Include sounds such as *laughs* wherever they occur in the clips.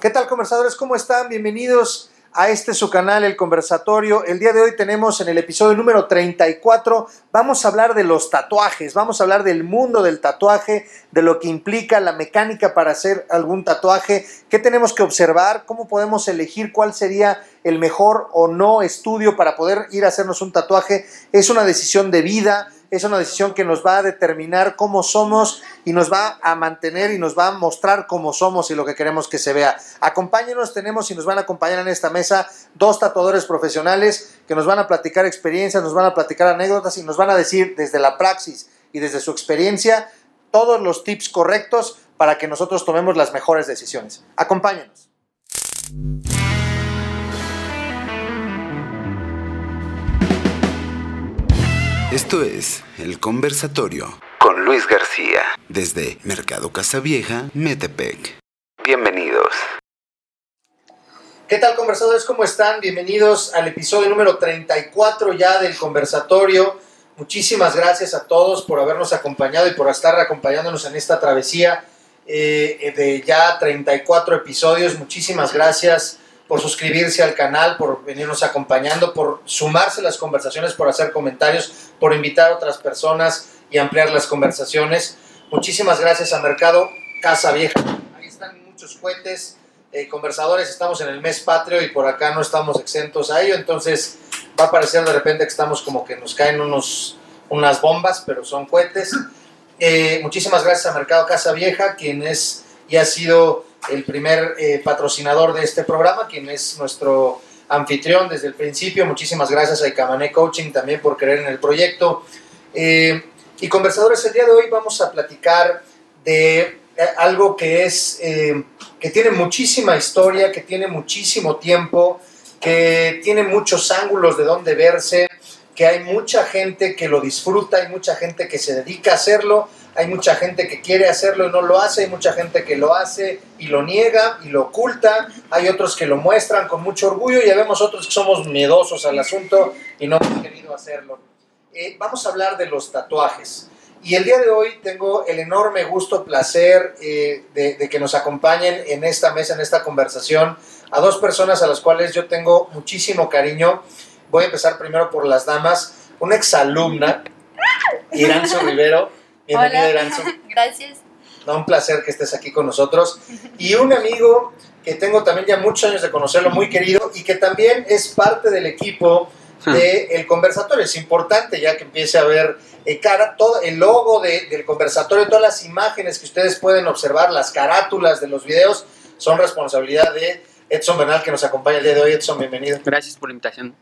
¿Qué tal conversadores? ¿Cómo están? Bienvenidos a este su canal, El Conversatorio. El día de hoy tenemos en el episodio número 34, vamos a hablar de los tatuajes, vamos a hablar del mundo del tatuaje, de lo que implica la mecánica para hacer algún tatuaje, qué tenemos que observar, cómo podemos elegir cuál sería el mejor o no estudio para poder ir a hacernos un tatuaje. Es una decisión de vida es una decisión que nos va a determinar cómo somos y nos va a mantener y nos va a mostrar cómo somos y lo que queremos que se vea. Acompáñenos, tenemos y nos van a acompañar en esta mesa dos tatuadores profesionales que nos van a platicar experiencias, nos van a platicar anécdotas y nos van a decir desde la praxis y desde su experiencia todos los tips correctos para que nosotros tomemos las mejores decisiones. Acompáñenos. Esto es El Conversatorio con Luis García desde Mercado Casavieja, Metepec. Bienvenidos. ¿Qué tal conversadores? ¿Cómo están? Bienvenidos al episodio número 34 ya del conversatorio. Muchísimas gracias a todos por habernos acompañado y por estar acompañándonos en esta travesía eh, de ya 34 episodios. Muchísimas gracias por suscribirse al canal, por venirnos acompañando, por sumarse a las conversaciones, por hacer comentarios, por invitar a otras personas y ampliar las conversaciones. Muchísimas gracias a Mercado Casa Vieja. Ahí están muchos cohetes, eh, conversadores, estamos en el mes patrio y por acá no estamos exentos a ello, entonces va a parecer de repente que estamos como que nos caen unos, unas bombas, pero son cohetes. Eh, muchísimas gracias a Mercado Casa Vieja, quien es y ha sido el primer eh, patrocinador de este programa, quien es nuestro anfitrión desde el principio. Muchísimas gracias a Icamané Coaching también por creer en el proyecto. Eh, y conversadores, el día de hoy vamos a platicar de eh, algo que es que tiene muchísima historia, que tiene muchísimo tiempo, que tiene muchos ángulos de donde verse, que hay mucha gente que lo disfruta, hay mucha gente que se dedica a hacerlo hay mucha gente que quiere hacerlo y no lo hace, hay mucha gente que lo hace y lo niega y lo oculta, hay otros que lo muestran con mucho orgullo y vemos otros que somos miedosos al asunto y no hemos querido hacerlo. Eh, vamos a hablar de los tatuajes. Y el día de hoy tengo el enorme gusto, placer eh, de, que nos acompañen en esta mesa, en esta conversación, a dos personas a las cuales yo tengo muchísimo cariño. Voy a empezar primero por las damas. Una exalumna, Iranzo Rivero, Bienvenida, Hola. *laughs* Gracias. un placer que estés aquí con nosotros. Y un amigo que tengo también ya muchos años de conocerlo, muy querido, y que también es parte del equipo del el conversatorio. Es importante ya que empiece a ver eh, cara, todo el logo del conversatorio, todas las imágenes que ustedes pueden observar, las carátulas de los videos, son responsabilidad de Edson Bernal, que nos acompaña el día de hoy. Edson, bienvenido. Gracias por la invitación.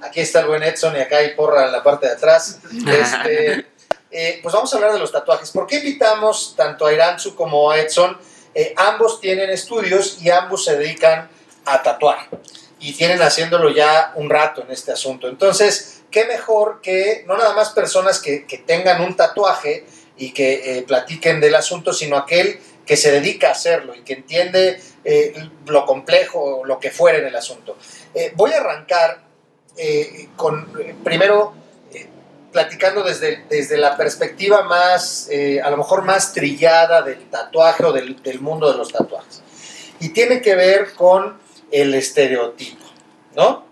Aquí está el buen Edson y acá hay porra en la parte de atrás. *laughs* Este, eh, pues vamos a hablar de los tatuajes. ¿Por qué invitamos tanto a Iranzu como a Edson? Eh, ambos tienen estudios y ambos se dedican a tatuar y tienen haciéndolo ya un rato en este asunto. Entonces, qué mejor que no nada más personas que, tengan un tatuaje y que eh, platiquen del asunto, sino aquel que se dedica a hacerlo y que entiende lo complejo o lo que fuera en el asunto. voy a arrancar con, primero, platicando desde, desde la perspectiva más, eh, a lo mejor más trillada del tatuaje o del, mundo de los tatuajes. Y tiene que ver con el estereotipo, ¿no?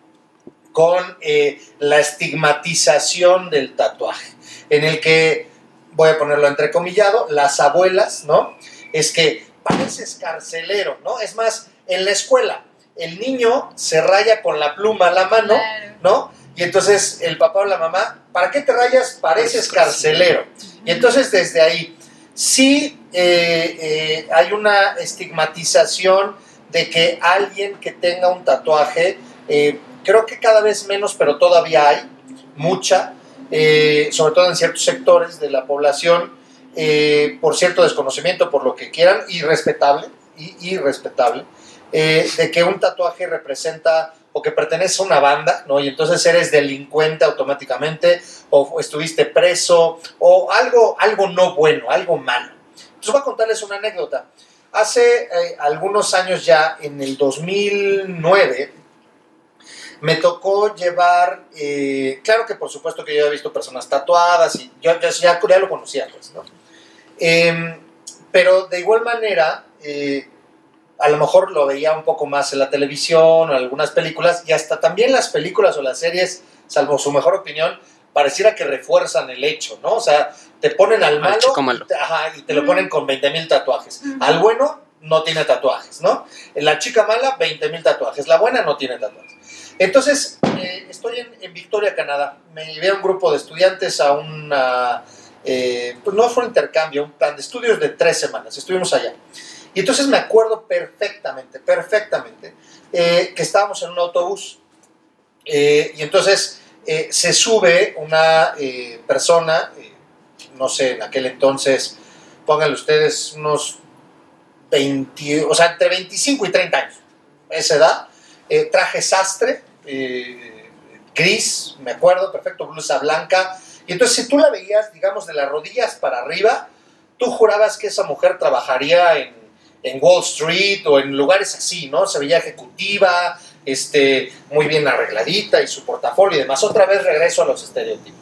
Con eh, la estigmatización del tatuaje, en el que, voy a ponerlo entrecomillado, las abuelas, ¿no? Es que pareces carcelero, ¿no? Es más, en la escuela, el niño se raya con la pluma a la mano, ¿no? Y entonces el papá o la mamá, ¿para qué te rayas? Pareces carcelero. Y entonces desde ahí, sí eh, eh, hay una estigmatización de que alguien que tenga un tatuaje, eh, creo que cada vez menos, pero todavía hay mucha, sobre todo en ciertos sectores de la población, por cierto desconocimiento, por lo que quieran, irrespetable, irrespetable, de que un tatuaje representa o que perteneces a una banda, ¿no? Y entonces eres delincuente automáticamente, o estuviste preso, o algo, algo no bueno, algo malo. Entonces voy a contarles una anécdota. Hace eh, algunos años ya, en el 2009, me tocó llevar, eh, claro que por supuesto que yo había visto personas tatuadas y yo, ya, lo conocía, pues, ¿no? Em, pero de igual manera, eh, a lo mejor lo veía un poco más en la televisión o en algunas películas y hasta también las películas o las series, salvo su mejor opinión, pareciera que refuerzan el hecho, ¿no? O sea, te ponen al malo, Y, te, ajá, y te lo ponen con 20 mil tatuajes. Al bueno no tiene tatuajes, ¿no? La chica mala, 20 mil tatuajes. La buena no tiene tatuajes. Entonces, eh, estoy en, Victoria, Canadá. Me llevé a un grupo de estudiantes a una, eh, pues no fue un intercambio, un plan de estudios de tres semanas. Estuvimos allá. Y entonces me acuerdo perfectamente, perfectamente, eh, que estábamos en un autobús. y entonces se sube una persona, no sé, en aquel entonces, pónganle ustedes unos 20, o sea, entre 25 y 30 años, esa edad, eh, traje sastre, eh, gris, me acuerdo, perfecto, blusa blanca, y entonces si tú la veías, digamos, de las rodillas para arriba, tú jurabas que esa mujer trabajaría en, en Wall Street o en lugares así, ¿no? Se veía ejecutiva, este, muy bien arregladita y su portafolio y demás. Otra vez regreso a los estereotipos.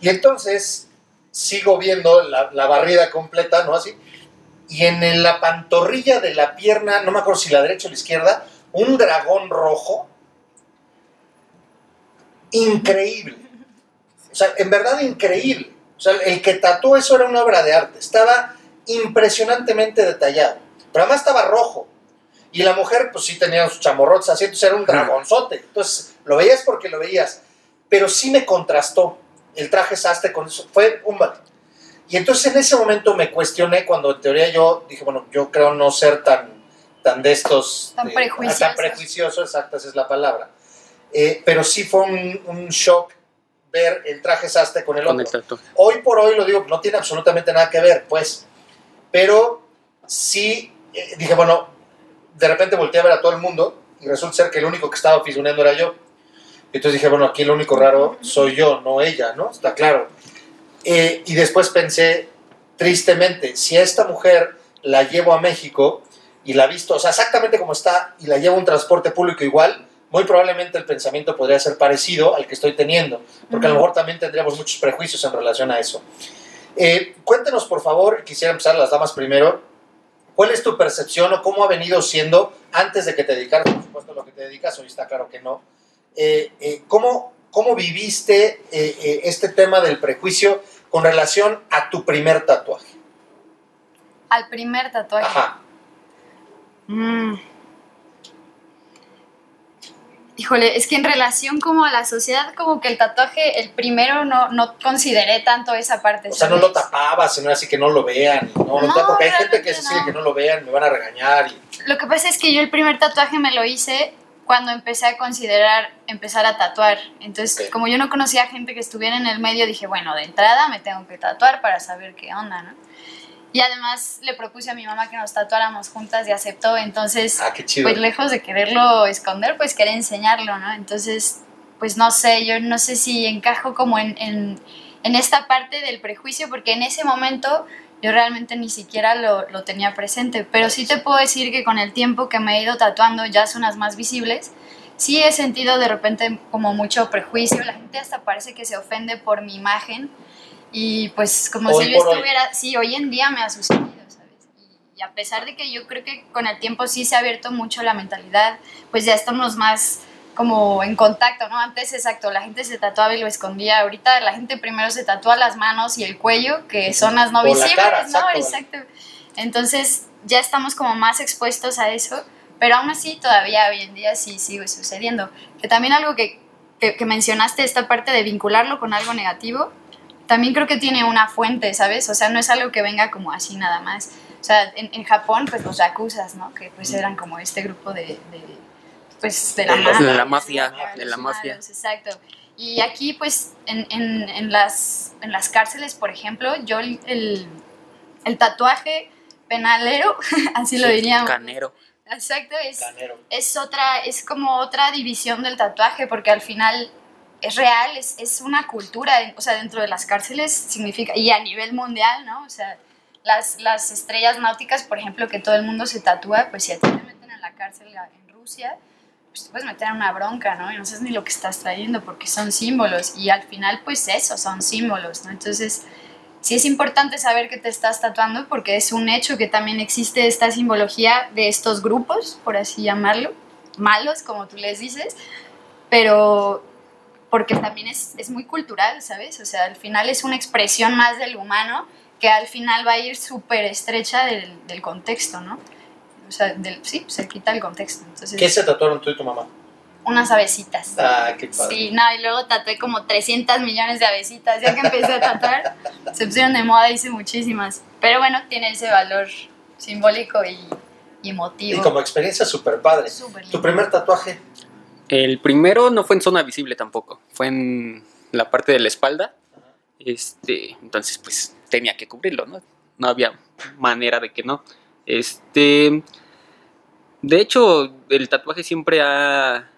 Y entonces sigo viendo la, la barrida completa, ¿no? Así y en la pantorrilla de la pierna, no me acuerdo si la derecha o la izquierda, un dragón rojo. Increíble. O sea, en verdad increíble. O sea, el que tatuó eso era una obra de arte. Estaba impresionantemente detallado. Pero además estaba rojo. Y la mujer, pues sí tenía sus chamorrotes así, entonces era un dragonzote. Entonces, lo veías porque lo veías. Pero sí me contrastó el traje sastre con eso. Fue un y entonces en ese momento me cuestioné cuando en teoría yo dije, bueno, yo creo no ser tan, tan de estos... Tan prejuicioso. Tan prejuicioso, exacta, esa es la palabra. Eh, pero sí fue un, un, shock ver el traje sastre con el otro. hoy por hoy lo digo, no tiene absolutamente nada que ver, pues. Pero sí eh, dije, bueno, de repente volteé a ver a todo el mundo y resulta ser que el único que estaba fisgoneando era yo. Entonces dije, bueno, aquí lo único raro soy yo, no ella, ¿no? Está claro. Eh, y después pensé, tristemente, si a esta mujer la llevo a México y la visto, o sea, exactamente como está, y la llevo a un transporte público igual, muy probablemente el pensamiento podría ser parecido al que estoy teniendo, porque a lo mejor también tendríamos muchos prejuicios en relación a eso. Eh, cuéntenos, por favor, quisiera empezar las damas primero, ¿cuál es tu percepción o cómo ha venido siendo, antes de que te dedicaras, por supuesto, a lo que te dedicas, hoy está claro que no, eh, ¿cómo, ¿cómo viviste este tema del prejuicio con relación a tu primer tatuaje. Al primer tatuaje. Ajá. Mm. Híjole, es que en relación como a la sociedad, como que el tatuaje, el primero no, no consideré tanto esa parte. O sea, no lo tapabas, sino así que no lo vean. No, no, porque hay gente que se sigue que no lo vean, me van a regañar. Lo que pasa es que yo el primer tatuaje me lo hice cuando empecé a considerar empezar a tatuar. Entonces, como yo no conocía gente que estuviera en el medio, dije, bueno, de entrada me tengo que tatuar para saber qué onda, ¿no? Y además le propuse a mi mamá que nos tatuáramos juntas y aceptó. Entonces, ah, pues lejos de quererlo esconder, pues quería enseñarlo, ¿no? Entonces, pues no sé, yo no sé si encajo como en, en, en esta parte del prejuicio, porque en ese momento yo realmente ni siquiera lo, lo, tenía presente, pero sí te puedo decir que con el tiempo que me he ido tatuando ya zonas más visibles, sí he sentido de repente como mucho prejuicio, la gente hasta parece que se ofende por mi imagen y pues como si yo estuviera, sí, hoy en día me ha sucedido, ¿sabes? Y, y a pesar de que yo creo que con el tiempo sí se ha abierto mucho la mentalidad, pues ya estamos más como en contacto, ¿no? Antes, exacto, la gente se tatuaba y lo escondía. Ahorita la gente primero se tatúa las manos y el cuello, que son las no visibles, ¿no? Exacto. Entonces, ya estamos como más expuestos a eso, pero aún así todavía hoy en día sí sigue sucediendo. Que también algo que, que, mencionaste, esta parte de vincularlo con algo negativo, también creo que tiene una fuente, ¿sabes? O sea, no es algo que venga como así nada más. O sea, en, en Japón, pues los yakuzas, ¿no? Que pues eran como este grupo de pues de la, de la mafia, de la mafia. Exacto. Y aquí, pues, en, en, en, las, en las cárceles, por ejemplo, yo el, el tatuaje penalero, *laughs* así lo diríamos. Canero. Exacto, es, es otra, es como otra división del tatuaje, porque al final es real, es, es, una cultura, o sea, dentro de las cárceles significa, y a nivel mundial, ¿no? O sea, las, las estrellas náuticas, por ejemplo, que todo el mundo se tatúa, pues si a ti te meten en la cárcel en Rusia, pues te puedes meter en una bronca, ¿no? Y no sabes ni lo que estás trayendo porque son símbolos y al final pues eso, son símbolos, ¿no? Entonces sí es importante saber que te estás tatuando porque es un hecho que también existe esta simbología de estos grupos, por así llamarlo, malos, como tú les dices, pero porque también es, es muy cultural, ¿sabes? O sea, al final es una expresión más del humano que al final va a ir súper estrecha del, del contexto, ¿no? O sea, del, sí, se quita el contexto. Entonces, ¿Qué se tatuaron tú y tu mamá? unas abecitas. Ah, qué padre. Sí, no, y luego tatué como 300 millones de abecitas. Ya que empecé a tatuar, *laughs* se pusieron de moda, hice muchísimas. Pero bueno, tiene ese valor simbólico y, y emotivo. Y como experiencia súper padre. Súper ¿Tu primer tatuaje? El primero no fue en zona visible tampoco, fue en la parte de la espalda. Este, entonces pues tenía que cubrirlo, ¿no? No había manera de que no. Este, de hecho, el tatuaje siempre ha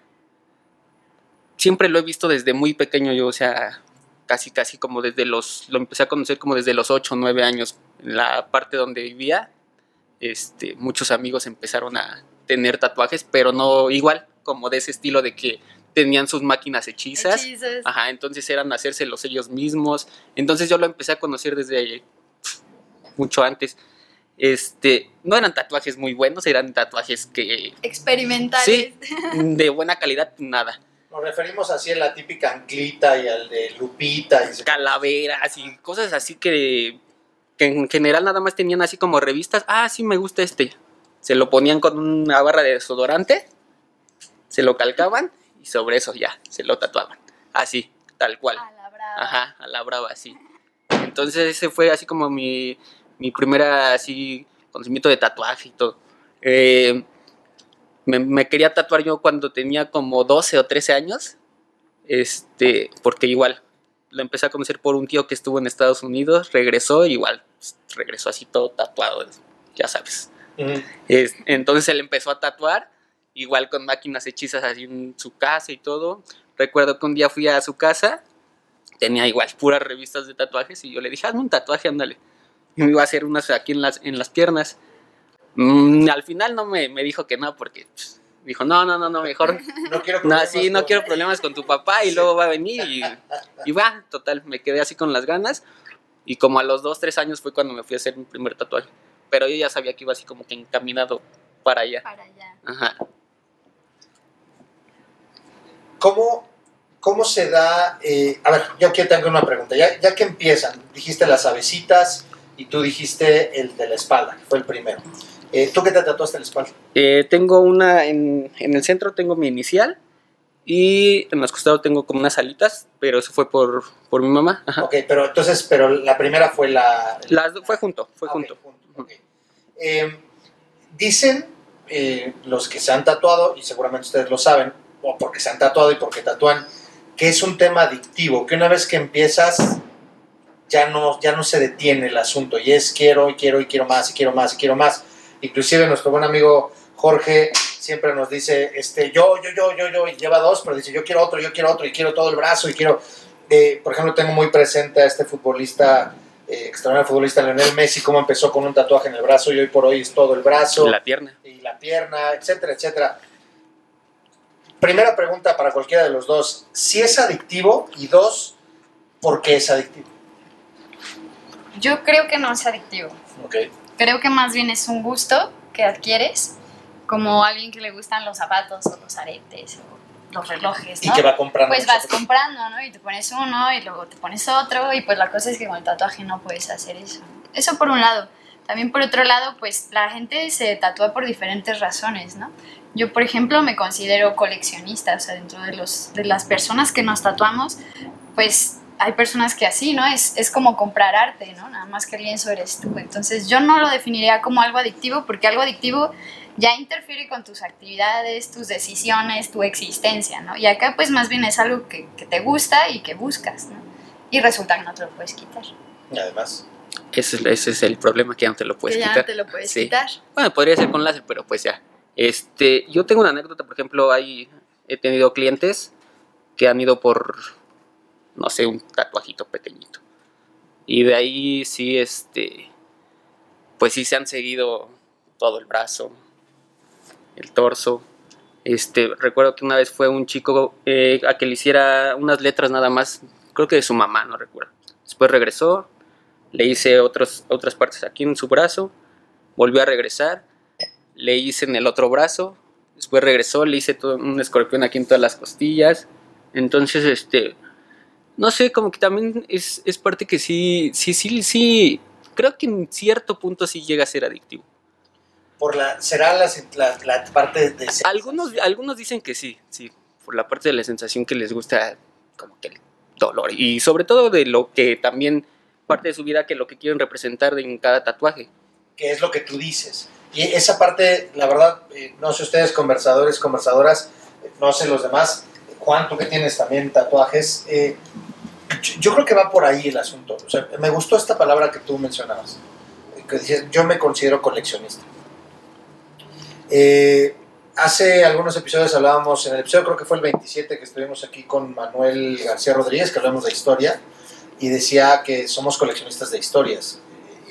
siempre lo he visto desde muy pequeño yo, o sea, casi casi como desde los lo empecé a conocer como desde los 8 o 9 años en la parte donde vivía. Este, muchos amigos empezaron a tener tatuajes, pero no igual, como de ese estilo de que tenían sus máquinas hechizas. Hechizos. Ajá, entonces eran hacérselos ellos mismos. Entonces yo lo empecé a conocer desde mucho antes. Este, no eran tatuajes muy buenos, eran tatuajes que Experimentales. sí, *laughs* de buena calidad nada. Nos referimos así a la típica anclita y al de Lupita. Y Calaveras y cosas así que, que en general nada más tenían así como revistas. Ah, sí me gusta este. Se lo ponían con una barra de desodorante, se lo calcaban y sobre eso ya se lo tatuaban. Así, tal cual. A la brava. Ajá, a la brava, sí. Entonces ese fue así como mi, mi primera así conocimiento de tatuaje y todo. Eh, me, me quería tatuar yo cuando tenía como 12 o 13 años, este, porque igual lo empecé a conocer por un tío que estuvo en Estados Unidos, regresó igual, pues, regresó así todo tatuado, ya sabes. Ujú. Es- entonces él empezó a tatuar, igual con máquinas hechizas así en su casa y todo. Recuerdo que un día fui a su casa, tenía igual puras revistas de tatuajes y yo le dije, hazme un tatuaje, ándale. Y me iba a hacer unas aquí en las, en las piernas. Mm, al final no me, me dijo que no, porque pues, dijo, no, no, no, no, mejor. *laughs* No quiero No, problemas sí, no con- quiero problemas con tu papá y luego va a venir y, y va, total, me quedé así con las ganas. Y como a los dos, tres años fue cuando me fui a hacer mi primer tatuaje. Pero yo ya sabía que iba así como que encaminado para allá. Para allá. Ajá. ¿Cómo, cómo se da? eh, a ver, yo aquí tengo una pregunta. Ya, ya que empiezan, dijiste las avecitas y tú dijiste el de la espalda, que fue el primero. Eh, ¿Tú qué te tatuaste en la espalda? Eh, tengo una, en, en el centro tengo mi inicial y en los costados tengo como unas alitas, pero eso fue por, por mi mamá. Ajá. Ok, pero entonces, pero la primera fue la... Las, do- fue junto, fue Ah, ok, junto. ok. Eh, dicen eh, los que se han tatuado, y seguramente ustedes lo saben, o porque se han tatuado y porque tatúan, que es un tema adictivo, que una vez que empiezas ya no, ya no se detiene el asunto, y es quiero, y quiero, y quiero más, y quiero más, y quiero más. Inclusive nuestro buen amigo Jorge siempre nos dice, este, yo, yo, yo, yo, yo, y lleva dos, pero dice, yo quiero otro, yo quiero otro, y quiero todo el brazo, y quiero... eh, por ejemplo, tengo muy presente a este futbolista, eh, extraordinario futbolista Lionel Messi, cómo empezó con un tatuaje en el brazo y hoy por hoy es todo el brazo La pierna. y la pierna, etcétera, etcétera. Primera pregunta para cualquiera de los dos, si es adictivo y dos, ¿por qué es adictivo? Yo creo que no es adictivo. Ok. Creo que más bien es un gusto que adquieres, como alguien que le gustan los zapatos o los aretes o los relojes, Y ¿no? que va comprando. Pues vas comprando, ¿no? Y te pones uno y luego te pones otro y pues la cosa es que con el tatuaje no puedes hacer eso. Eso por un lado. También por otro lado, pues la gente se tatúa por diferentes razones, ¿no? Yo, por ejemplo, me considero coleccionista, o sea, dentro de, los, de las personas que nos tatuamos, pues hay personas que así, ¿no? Es, es como comprar arte, ¿no? Nada más que el lienzo eres tú. Entonces yo no lo definiría como algo adictivo porque algo adictivo ya interfiere con tus actividades, tus decisiones, tu existencia, ¿no? Y acá pues más bien es algo que, que te gusta y que buscas, ¿no? Y resulta que no te lo puedes quitar. Y además, Ese, es- ese es el problema que ya no te lo puedes que ya quitar. no te lo puedes Sí. quitar. Bueno, podría ser con láser, pero pues ya. Este, yo tengo una anécdota, por ejemplo, hay, he tenido clientes que han ido por, no sé, un tatuajito pequeñito. Y de ahí sí, este, pues sí se han seguido todo el brazo, el torso. Este, recuerdo que una vez fue un chico eh, a que le hiciera unas letras nada más, creo que de su mamá, no recuerdo. Después regresó, le hice otros, otras partes aquí en su brazo, volvió a regresar, le hice en el otro brazo, después regresó, le hice todo un escorpión aquí en todas las costillas. Entonces, este, no sé, como que también es, es parte que sí, sí, sí, sí, creo que en cierto punto sí llega a ser adictivo. Por la, ¿Será la, la- la parte de... Algunos, algunos dicen que sí, sí, por la parte de la sensación que les gusta, como que el dolor, y sobre todo de lo que también parte de su vida, que lo que quieren representar en cada tatuaje. que es lo que tú dices. Y esa parte, la verdad, eh, no sé ustedes, conversadores, conversadoras, eh, no sé los demás, Juan, tú que tienes también tatuajes, eh, yo, creo que va por ahí el asunto. O sea, me gustó esta palabra que tú mencionabas, que decías, yo me considero coleccionista. Hace algunos episodios hablábamos, en el episodio creo que fue el 27 que estuvimos aquí con Manuel García Rodríguez, que hablamos de historia, y decía que somos coleccionistas de historias.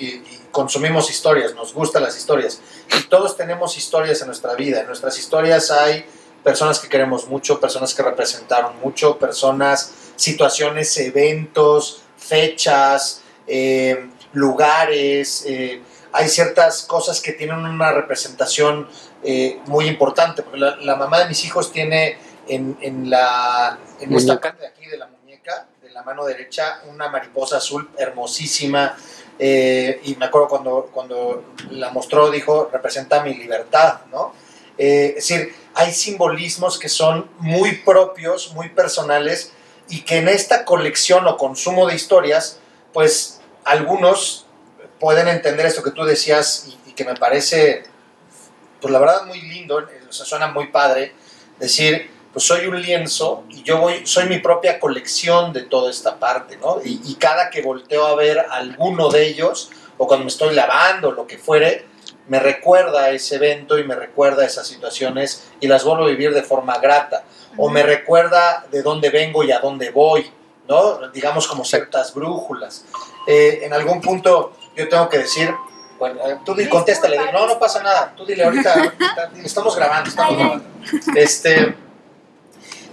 Y, y consumimos historias, nos gustan las historias. Y todos tenemos historias en nuestra vida. En nuestras historias hay personas que queremos mucho, personas que representaron mucho, personas, situaciones, eventos, fechas, eh, lugares. eh, hay ciertas cosas que tienen una representación eh, muy importante. Porque la, la mamá de mis hijos tiene en, en la, en esta parte de aquí de la muñeca, de la mano derecha, una mariposa azul hermosísima. Eh, y me acuerdo cuando, cuando la mostró, dijo, representa mi libertad, ¿no? Eh, es decir, hay simbolismos que son muy propios, muy personales, y que en esta colección o consumo de historias, pues algunos pueden entender esto que tú decías y, y que me parece, pues la verdad muy lindo, o sea, suena muy padre, decir, pues soy un lienzo y yo voy, soy mi propia colección de toda esta parte, ¿no? Y, y cada que volteo a ver alguno de ellos, o cuando me estoy lavando, lo que fuere, me recuerda a ese evento y me recuerda a esas situaciones y las vuelvo a vivir de forma grata. O me recuerda de dónde vengo y a dónde voy, ¿no? Digamos como ciertas brújulas. Eh, en algún punto yo tengo que decir, bueno, eh, tú di, contéstale, no, no pasa nada, tú dile ahorita, *laughs* ahorita, estamos grabando, estamos grabando. Este,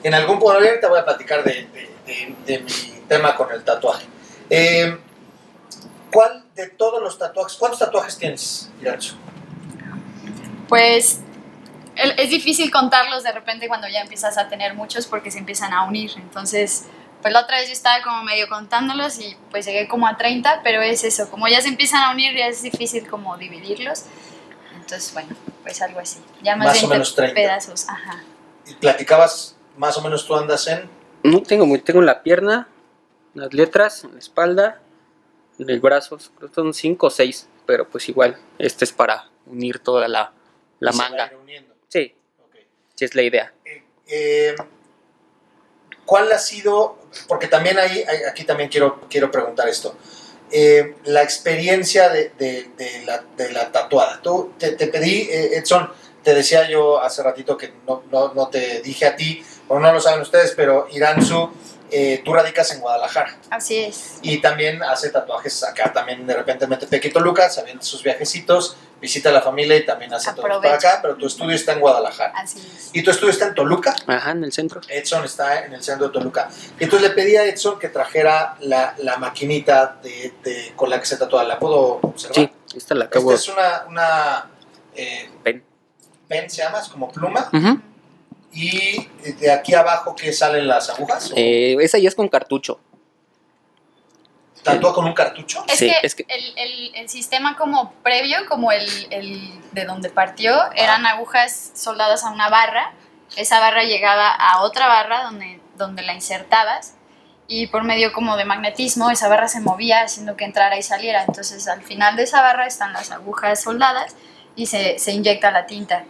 en algún punto, ahorita voy a platicar de, de- de- de mi tema con el tatuaje. Eh, ¿Cuál de todos los tatuajes, cuántos tatuajes tienes, Iranzo? Pues es difícil contarlos de repente cuando ya empiezas a tener muchos porque se empiezan a unir. Entonces, pues la otra vez yo estaba como medio contándolos y pues llegué como a 30, pero es eso, como ya se empiezan a unir ya es difícil como dividirlos. Entonces, bueno, pues algo así. Ya más, Más o menos 30. pedazos, ajá. Y platicabas, más o menos tú andas en... No tengo muy, tengo en la pierna, las letras, la espalda, en el brazo, creo que son cinco o seis, pero pues igual, este es para unir toda la, la manga. Sí, Ok. sí es la idea. Eh, eh, ¿Cuál ha sido, porque también ahí, ahí- aquí también quiero, quiero preguntar esto, eh, la experiencia de, de- de la, de la tatuada? Tú, te, te pedí, eh, Edson, te decía yo hace ratito que no, no, no te dije a ti, o no lo saben ustedes, pero Iranzu, eh, tú radicas en Guadalajara Así es. y también hace tatuajes acá, también de repente mete Pequito Lucas, se avienta sus viajecitos, visita a la familia y también hace todo para Aprovecha. acá, pero tu estudio está en Guadalajara. Así es. ¿Y tu estudio está en Toluca? Ajá, en el centro. Edson está en el centro de Toluca. Y entonces le pedí a Edson que trajera la, la maquinita de, de- con la que se tatúa. ¿La puedo observar? Sí, esta la acabo Esta es una, una eh, Pen. Pen, se llama, es como pluma. Ujú. Y de aquí abajo, ¿qué salen las agujas? ¿O Eh, esa ya es con cartucho. ¿Tatúa con un cartucho? Es Sí, que, es que- El, el- el sistema como previo, como el, el de donde partió, eran agujas soldadas a una barra. Esa barra llegaba a otra barra donde, donde la insertabas y por medio como de magnetismo esa barra se movía haciendo que entrara y saliera. Entonces al final de esa barra están las agujas soldadas y se, se inyecta la tinta.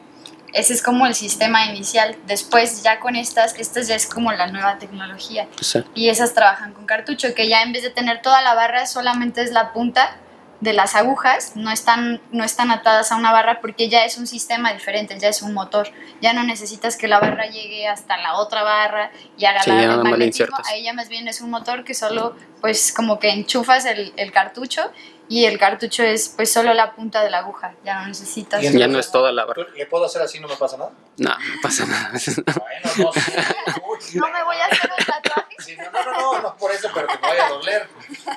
Ese es como el sistema inicial. Después ya con estas, estas ya es como la nueva tecnología. Y esas trabajan con cartucho, que ya en vez de tener toda la barra solamente es la punta de las agujas, no están, no están atadas a una barra porque ya es un sistema diferente, ya es un motor, ya no necesitas que la barra llegue hasta la otra barra y haga Sí, la- magnetismo, ahí ya más bien es un motor que solo pues como que enchufas el, el cartucho y el cartucho es pues solo la punta de la aguja, ya no necesitas... Ya no es toda la barra. ¿Le puedo hacer así? ¿No me pasa nada? No, no pasa nada. *laughs* Bueno, no *laughs* No me voy a hacer un tatuaje. Sí, no, no, no, no, no por eso, pero que me vaya a doler.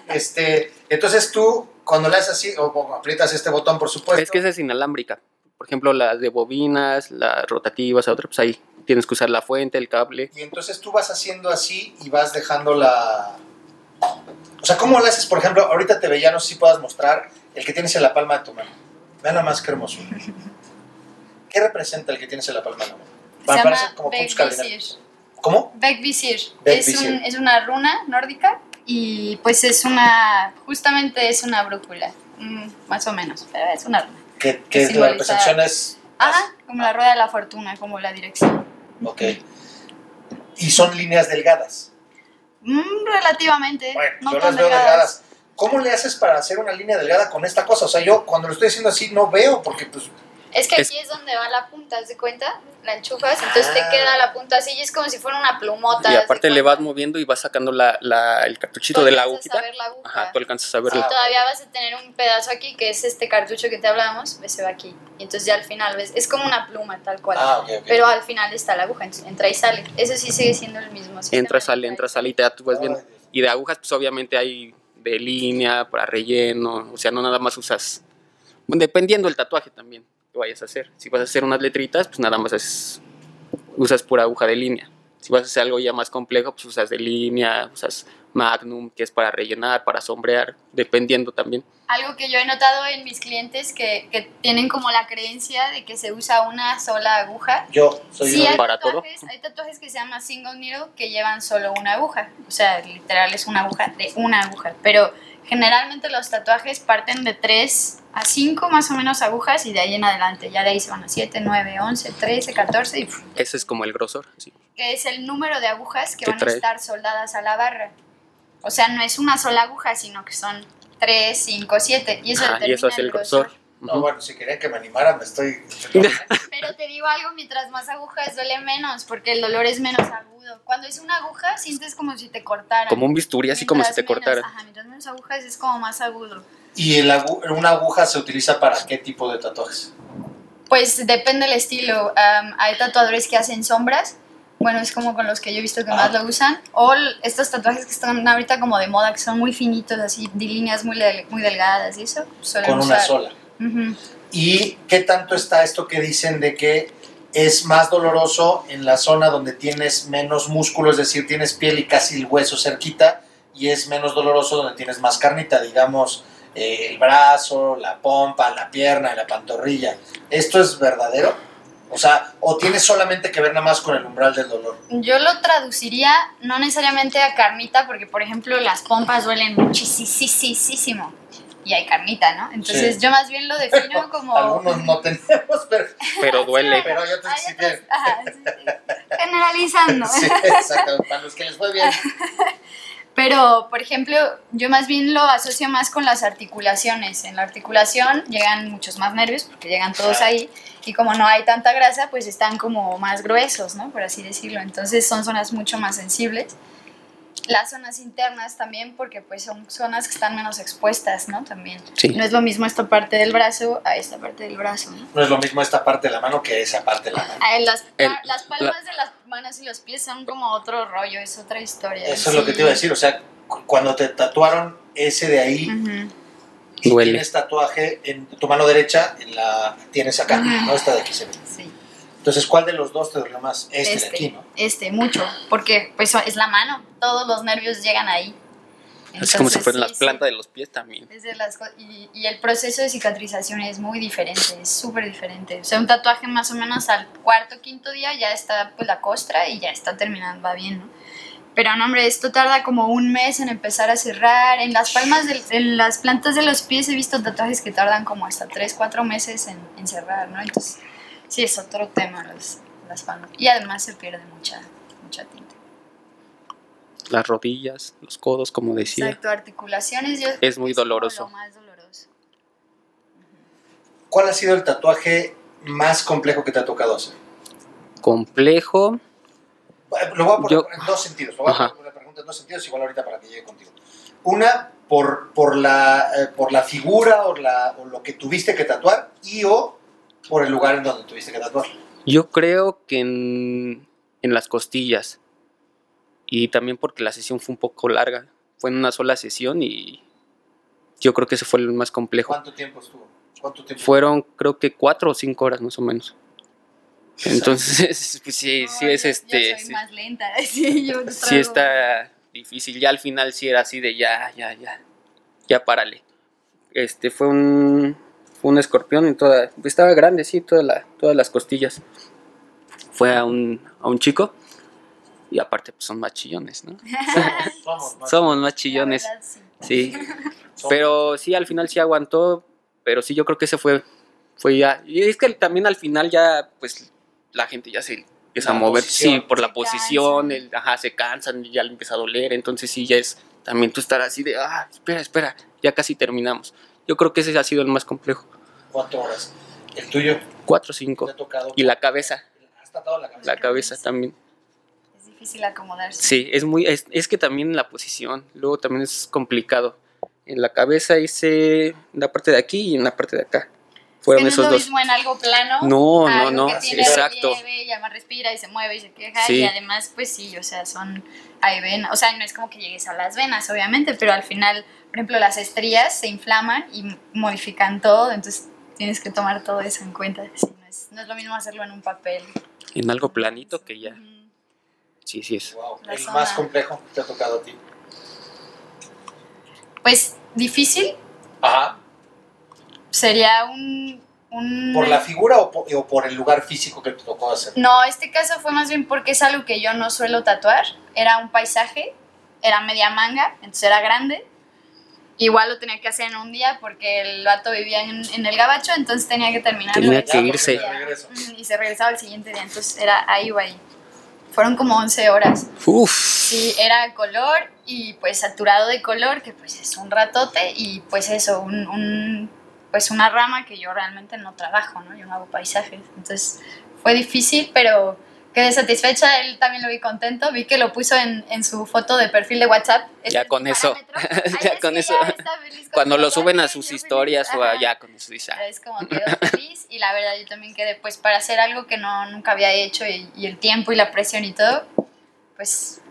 Este, entonces tú, cuando le haces así, o, o aprietas este botón, por supuesto. Es que esa es inalámbrica. Por ejemplo, las de bobinas, las rotativas, otras, pues ahí tienes que usar la fuente, el cable. Y entonces tú vas haciendo así y vas dejando la... O sea, ¿cómo le haces, por ejemplo, ahorita te veía, no sé si puedas mostrar el que tienes en la palma de tu mano. Vean nada más que hermoso. ¿Qué representa el que tienes en la palma de la mano? Se llama como. ¿Cómo? Bekvisir. Es, un- es una runa nórdica y pues es una, justamente es una brújula, mm, más o menos, pero es una runa. Que, Que que la representación es... Ajá, como la rueda de la fortuna, como la dirección. Ok. Y son líneas delgadas. Mm, relativamente, Bueno, no yo tan las veo delgadas. delgadas. ¿Cómo le haces para hacer una línea delgada con esta cosa? O sea, yo cuando lo estoy haciendo así no veo porque pues... Es que Es- aquí es donde va la punta, ¿haz de cuenta? La enchufas, entonces Ah. te queda la punta así y es como si fuera una plumota. Y aparte le vas moviendo y vas sacando la, la- el Tú cartuchito de la agujita. a ver la aguja. Ajá, tú alcanzas a Sí, verla. Ah, todavía vas a tener un pedazo aquí que es este cartucho que te hablábamos, ves, se va aquí. Y entonces ya al final ves, es como una pluma tal cual. Ah, ok, ok. Pero al final está la aguja, entonces entra y sale. Eso sí sigue siendo el mismo sistema. Entra, sale, entra, sale y te tú vas viendo. Y de agujas, pues obviamente hay de línea, para relleno, o sea, no nada más usas, bueno, dependiendo del tatuaje también vayas a hacer. Si vas a hacer unas letritas, pues nada más es, usas pura aguja de línea. Si vas a hacer algo ya más complejo, pues usas de línea, usas magnum, que es para rellenar, para sombrear, dependiendo también. Algo que yo he notado en mis clientes que, que tienen como la creencia de que se usa una sola aguja. Yo soy Sí, uno hay Para todo. tatuajes, hay tatuajes que se llaman single needle que llevan solo una aguja. O sea, literal es una aguja de una aguja. Pero generalmente los tatuajes parten de 3 a 5 más o menos agujas y de ahí en adelante. Ya de ahí se van a 7, 9, 11, 13, 14 y Ese es como el grosor. sí. que es el número de agujas que Que van trae. a estar soldadas a la barra. O sea, no es una sola aguja, sino que son 3, 5, 7. Y eso, Ajá, y eso es el grosor. No, bueno, si querían que me animara, me estoy... *laughs* Pero te digo algo, mientras más agujas duele menos, porque el dolor es menos agudo. Cuando es una aguja, sientes como si te cortaran. Como un bisturí, así como si te menos- cortara. Ajá, mientras menos agujas es como más agudo. ¿Y el agu- una aguja se utiliza para qué tipo de tatuajes? Pues depende del estilo. Am, hay tatuadores que hacen sombras. Bueno, es como con los que yo he visto que Ah. más lo usan. O estos tatuajes que están ahorita como de moda, que son muy finitos, así, de líneas muy, del- muy delgadas y eso. Con una usar. ¿Y qué tanto está esto que dicen de que es más doloroso en la zona donde tienes menos músculo, es decir, tienes piel y casi el hueso cerquita, y es menos doloroso donde tienes más carnita, digamos, eh, el brazo, la pompa, la pierna, la pantorrilla? ¿Esto es verdadero? O sea, ¿o tiene solamente que ver nada más con el umbral del dolor? Yo lo traduciría no necesariamente a carnita, porque por ejemplo las pompas duelen muchísimo y hay carnita, ¿no? Entonces Sí. yo más bien lo defino *laughs* como... Algunos no tenemos, pero, *laughs* Pero duele. pero yo te sí otros- ajá, sí, sí. Generalizando. Sí, exacto, para los que les fue bien. *laughs* Pero, por ejemplo, yo más bien lo asocio más con las articulaciones. En la articulación llegan muchos más nervios porque llegan todos Ah. ahí y como no hay tanta grasa, pues están como más gruesos, ¿no? Por así decirlo. Entonces son zonas mucho más sensibles. Las zonas internas también porque pues son zonas que están menos expuestas, ¿no? También. Sí. No es lo mismo esta parte del brazo a esta parte del brazo, ¿no? No es lo mismo esta parte de la mano que esa parte de la mano. Ah, Las, El- las palmas de las manos y los pies son como otro rollo, es otra historia. Eso es lo que Sí. te iba a decir, o sea, cu- cuando te tatuaron ese de ahí, Ujú. y Duele. tienes tatuaje en tu mano derecha, en la tienes acá, Ujú. ¿no? Esta de aquí se ve. Sí. Entonces, ¿cuál de los dos te duele más? Este, de aquí, ¿no? Este, mucho, porque pues es la mano, todos los nervios llegan ahí. Es como si Entonces, fueran sí, las sí, plantas de los pies también. es de las y, y el proceso de cicatrización es muy diferente, es súper diferente. O sea, un tatuaje más o menos al cuarto, quinto día ya está pues la costra y ya está terminando, va bien, ¿no? Pero no, hombre, esto tarda como un mes en empezar a cerrar. En las palmas, del- en las plantas de los pies he visto tatuajes que tardan como hasta 3, 4 meses en, en cerrar, ¿no? Entonces, sí, es otro tema los, las palmas. Y además se pierde mucha, mucha tinta. Las rodillas, los codos, como decía. Exacto, articulaciones. yo- Es muy doloroso. Lo más doloroso. ¿Cuál ha sido el tatuaje más complejo que te ha tocado hacer? Complejo. Lo voy a poner Yo- en dos sentidos. Lo voy a Ajá. poner la pregunta en dos sentidos, igual ahorita para que llegue contigo. Una, por, por, la, eh, por la figura o, la, o lo que tuviste que tatuar y o por el lugar en donde tuviste que tatuar. Yo creo que en, en las costillas. Y también porque la sesión fue un poco larga. Fue en una sola sesión y Yo creo que ese fue el más complejo. ¿Cuánto tiempo estuvo? ¿Cuánto tiempo? Fueron creo que cuatro o cinco horas más o menos. *laughs* Entonces, pues sí, sí No, es yo- este... Yo soy sí. más lenta. *laughs* Sí, yo sí está difícil. Ya al final sí era así de ya, ya, ya, ya párale. Este fue un, fue un escorpión en toda, estaba grande, sí, toda la, todas las costillas. Fue a un, a un chico y aparte pues son más chillones, ¿no? *laughs* Somos más. Somos más La chillones, verdad, sí. *laughs* Pero sí, al final sí aguantó, pero sí yo creo que ese fue, fue ya. Y es que también al final ya, pues la gente ya se empieza a mover, posición. sí, por la Se posición, cansan. el, ajá, se cansan, ya le empieza a doler, entonces sí ya es también tú estar así de, ah, espera, espera, ya casi terminamos. Yo creo que ese ha sido el más complejo. Cuatro horas. El tuyo, Cuatro, te cinco. ha tocado. Y la cabeza, ¿Has tratado la cabeza? la cabeza también. Es difícil acomodarse. Sí, es muy, es, es que también la posición, luego también es complicado. En la cabeza hice en la parte de aquí y en la parte de acá. Fueron que no es esos lo dos. mismo en algo plano. No, a no, algo no, que tiene exacto. relieve, y además respira y se mueve y se queja. Sí. Y además, pues sí, o sea, son. Hay venas. O sea, no es como que llegues a las venas, obviamente, pero al final, por ejemplo, las estrías se inflaman y modifican todo. Entonces tienes que tomar todo eso en cuenta. Sí, no, es, no es lo mismo hacerlo en un papel. En algo planito que ya. Ujú. Sí, sí es. Wow. El zona. más complejo te ha tocado a ti. Pues difícil Ajá. Sería un. un ¿Por la figura o por, o por el lugar físico que te tocó hacer? No, este caso fue más bien porque es algo que yo no suelo tatuar. Era un paisaje, era media manga, entonces era grande. Igual lo tenía que hacer en un día porque el vato vivía en, en el gabacho, entonces tenía que terminarlo. Tenía que irse. Y se regresaba el siguiente día, entonces era ahí o ahí. Fueron como 11 horas. Uf. Sí, era color y pues saturado de color, que pues es un ratote y pues eso, un, un- pues una rama que yo realmente no trabajo, ¿no? Yo no hago paisajes. Entonces fue difícil, pero quedé satisfecha, él también lo vi contento, vi que lo puso en, en su foto de perfil de WhatsApp. Ya con eso. Ya es con eso. *laughs* ya Cuando lo suben a tatuaje, sus feliz. historias o Ajá. allá con eso ah, Es como quedó feliz y la verdad yo también quedé pues para hacer algo que no nunca había hecho y, y el tiempo y la presión y todo, pues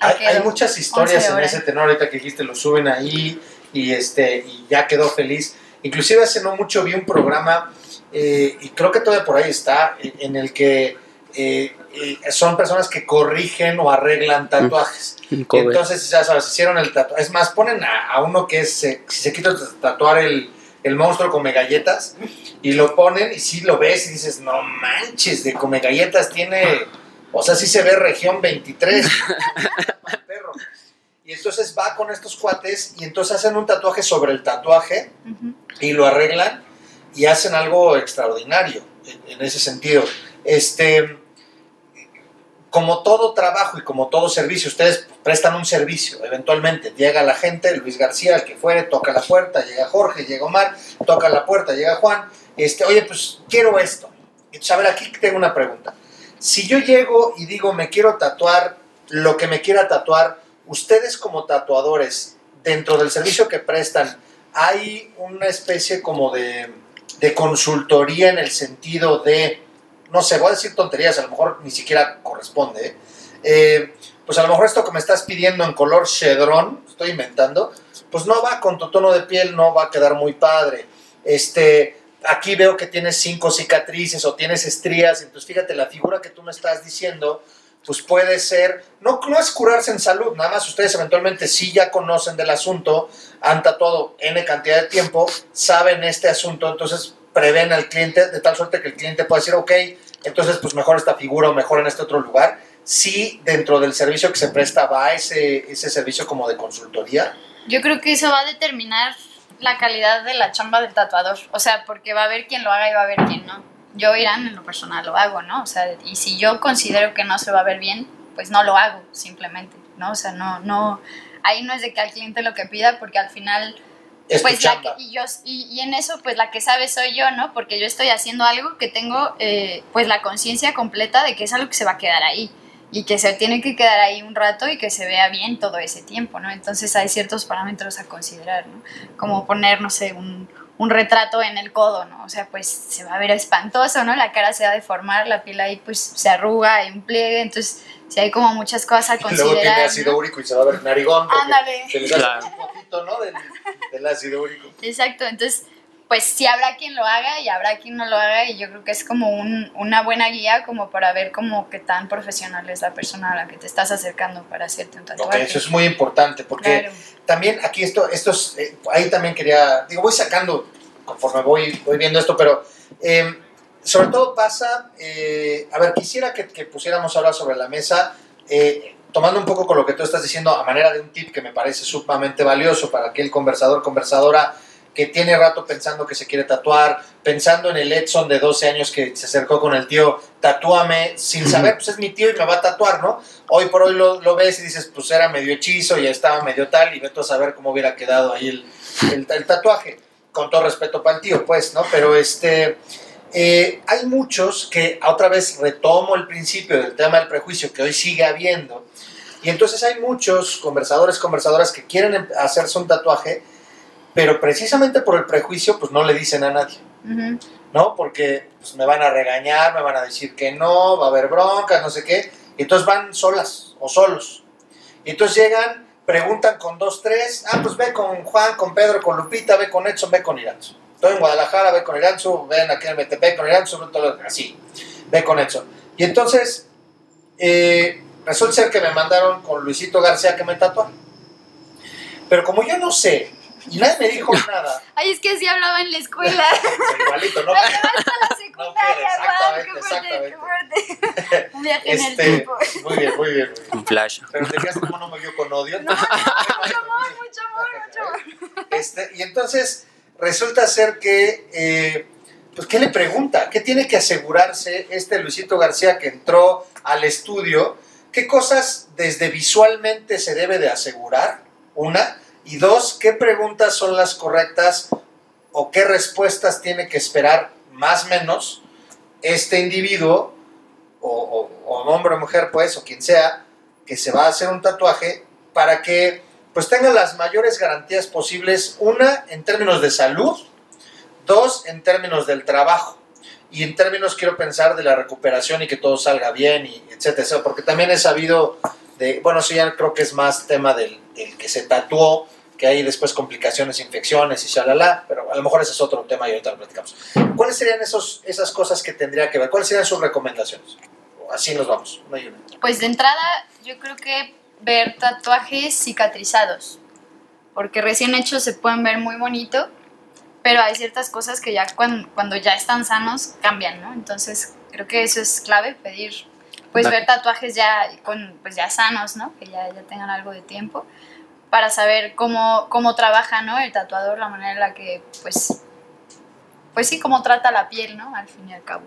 Hay, muchas historias 11 en ese tenor ahorita que dijiste, lo suben ahí y, este, y ya quedó feliz. Inclusive hace no mucho vi un programa, eh, y creo que todavía por ahí está, en el que eh, eh, son personas que corrigen o arreglan tatuajes. Entonces, ya sabes, hicieron el tatuaje. Es más, ponen a, a uno que es, eh, si se quita tatuar el, el monstruo come galletas y lo ponen y sí lo ves y dices, no manches, de come galletas tiene, o sea, sí se ve región 23. *laughs* Y entonces va con estos cuates y entonces hacen un tatuaje sobre el tatuaje y lo arreglan y hacen algo extraordinario en, en ese sentido. Este, como todo trabajo y como todo servicio, ustedes prestan un servicio, eventualmente llega la gente, Luis García, el que fuere, toca la puerta, llega Jorge, llega Omar, toca la puerta, llega Juan, este, oye, pues quiero esto. Entonces, a ver, aquí tengo una pregunta. Si yo llego y digo, me quiero tatuar lo que me quiera tatuar, ustedes como tatuadores, dentro del servicio que prestan, hay una especie como de, consultoría en el sentido de, no sé, voy a decir tonterías, a lo mejor ni siquiera corresponde. Eh, pues a lo mejor esto que me estás pidiendo en color chedrón, estoy inventando, pues no va con tu tono de piel, no va a quedar muy padre. Este, aquí veo que tienes cinco cicatrices o tienes estrías, entonces fíjate, la figura que tú me estás diciendo, pues puede ser, no, no es curarse en salud, nada más ustedes eventualmente sí ya conocen del asunto, han tatuado N cantidad de tiempo, saben este asunto, entonces prevén al cliente de tal suerte que el cliente pueda decir, ok, entonces pues mejor esta figura o mejor en este otro lugar. Sí, dentro del servicio que se presta va ese, ese servicio como de consultoría. Yo creo que eso va a determinar la calidad de la chamba del tatuador, o sea, porque va a haber quien lo haga y va a haber quien no. Yo, Irán, en lo personal lo hago, ¿no? O sea, y si yo considero que no se va a ver bien, pues no lo hago, simplemente, ¿no? O sea, no, no, ahí no es de que al cliente lo que pida, porque al final Es pues la que, y yo y, y en eso pues la que sabe soy yo no porque yo estoy haciendo algo que tengo eh, pues la conciencia completa de que es algo que se va a quedar ahí y que se tiene que quedar ahí un rato y que se vea bien todo ese tiempo no entonces hay ciertos parámetros a considerar no como poner no sé un, un retrato en el codo no o sea pues se va a ver espantoso no la cara se va a deformar la piel ahí pues se arruga hay un pliegue entonces sí hay como muchas cosas a Y luego considerar. tiene ácido ¿no? úrico y se va a ver narigón. Ándale. Se les hace Claro. un poquito, ¿no? Del, del ácido úrico. Exacto, entonces, pues sí habrá quien lo haga y habrá quien no lo haga y yo creo que es como un- una buena guía como para ver como qué tan profesional es la persona a la que te estás acercando para hacerte un tatuaje. eso es muy importante porque Claro. también aquí esto, estos, eh, ahí también quería, digo, voy sacando conforme voy, voy viendo esto, pero eh, sobre todo pasa, eh, a ver, quisiera que, que pusiéramos ahora sobre la mesa, eh, tomando un poco con lo que tú estás diciendo a manera de un tip que me parece sumamente valioso para aquel conversador, conversadora que tiene rato pensando que se quiere tatuar, pensando en el Edson de 12 años que se acercó con el tío, tatúame, sin saber, pues es mi tío y me va a tatuar, ¿no? Hoy por hoy lo, lo ves y dices, pues era medio hechizo y estaba medio tal, y vete a saber cómo hubiera quedado ahí el, el, el tatuaje. Con todo respeto para el tío, pues, ¿no? Pero este. eh, hay muchos que, otra vez retomo el principio del tema del prejuicio que hoy sigue habiendo, y entonces hay muchos conversadores, conversadoras que quieren em- hacerse un tatuaje, pero precisamente por el prejuicio, pues no le dicen a nadie. ¿no? Porque pues, me van a regañar, me van a decir que no, va a haber broncas, no sé qué. Y entonces van solas o solos. Y entonces llegan, preguntan con dos, tres. Ah, pues ve con Juan, con Pedro, con Lupita, ve con Edson, ve con Iranzo. Estoy en Guadalajara, ve con Iranzo, ven aquí en Metepec con Iranzo, todo así, ve con Edson. Y entonces, eh, resulta ser que me mandaron con Luisito García que me tatuara. Pero como yo no sé, y nadie me dijo nada, Ay, es que sí hablaba en la escuela. igualito, ¿no? Me llevaste a la secundaria, Juan. Qué exactamente, fuerte, qué fuerte. Un viaje en el Este, tiempo. muy bien, muy bien. muy bien. Un flash. Pero te quedas como no me vio con odio. No, no, mucho amor, mucho amor, mucho amor. Este, y entonces resulta ser que, eh, pues, ¿qué le pregunta? ¿Qué tiene que asegurarse este Luisito García que entró al estudio? ¿Qué cosas desde visualmente se debe de asegurar? Una. Y dos, ¿qué preguntas son las correctas o qué respuestas tiene que esperar más o menos este individuo, o, hombre o mujer, pues, o quien sea, que se va a hacer un tatuaje para que pues tenga las mayores garantías posibles, una en términos de salud, dos en términos del trabajo. Y en términos quiero pensar de la recuperación y que todo salga bien y etcétera, etcétera, porque también he sabido de, bueno, eso ya creo que es más tema del, del que se tatuó, que hay después complicaciones, infecciones y shalala, pero a lo mejor ese es otro tema y ahorita lo platicamos. ¿Cuáles serían esos, esas cosas que tendría que ver? ¿Cuáles serían sus recomendaciones? Así nos vamos, una y una. Pues de entrada, yo creo que ver tatuajes cicatrizados. Porque recién hechos se pueden ver muy bonito, pero hay ciertas cosas que ya cuando, cuando ya están sanos cambian, ¿no? Entonces creo que eso es clave, pedir, pues ver tatuajes ya, con, pues ya sanos, ¿no? Que ya, ya tengan algo de tiempo, para saber cómo, cómo trabaja, ¿no? El tatuador, la manera en la que, pues, pues sí, cómo trata la piel, ¿no? Al fin y al cabo.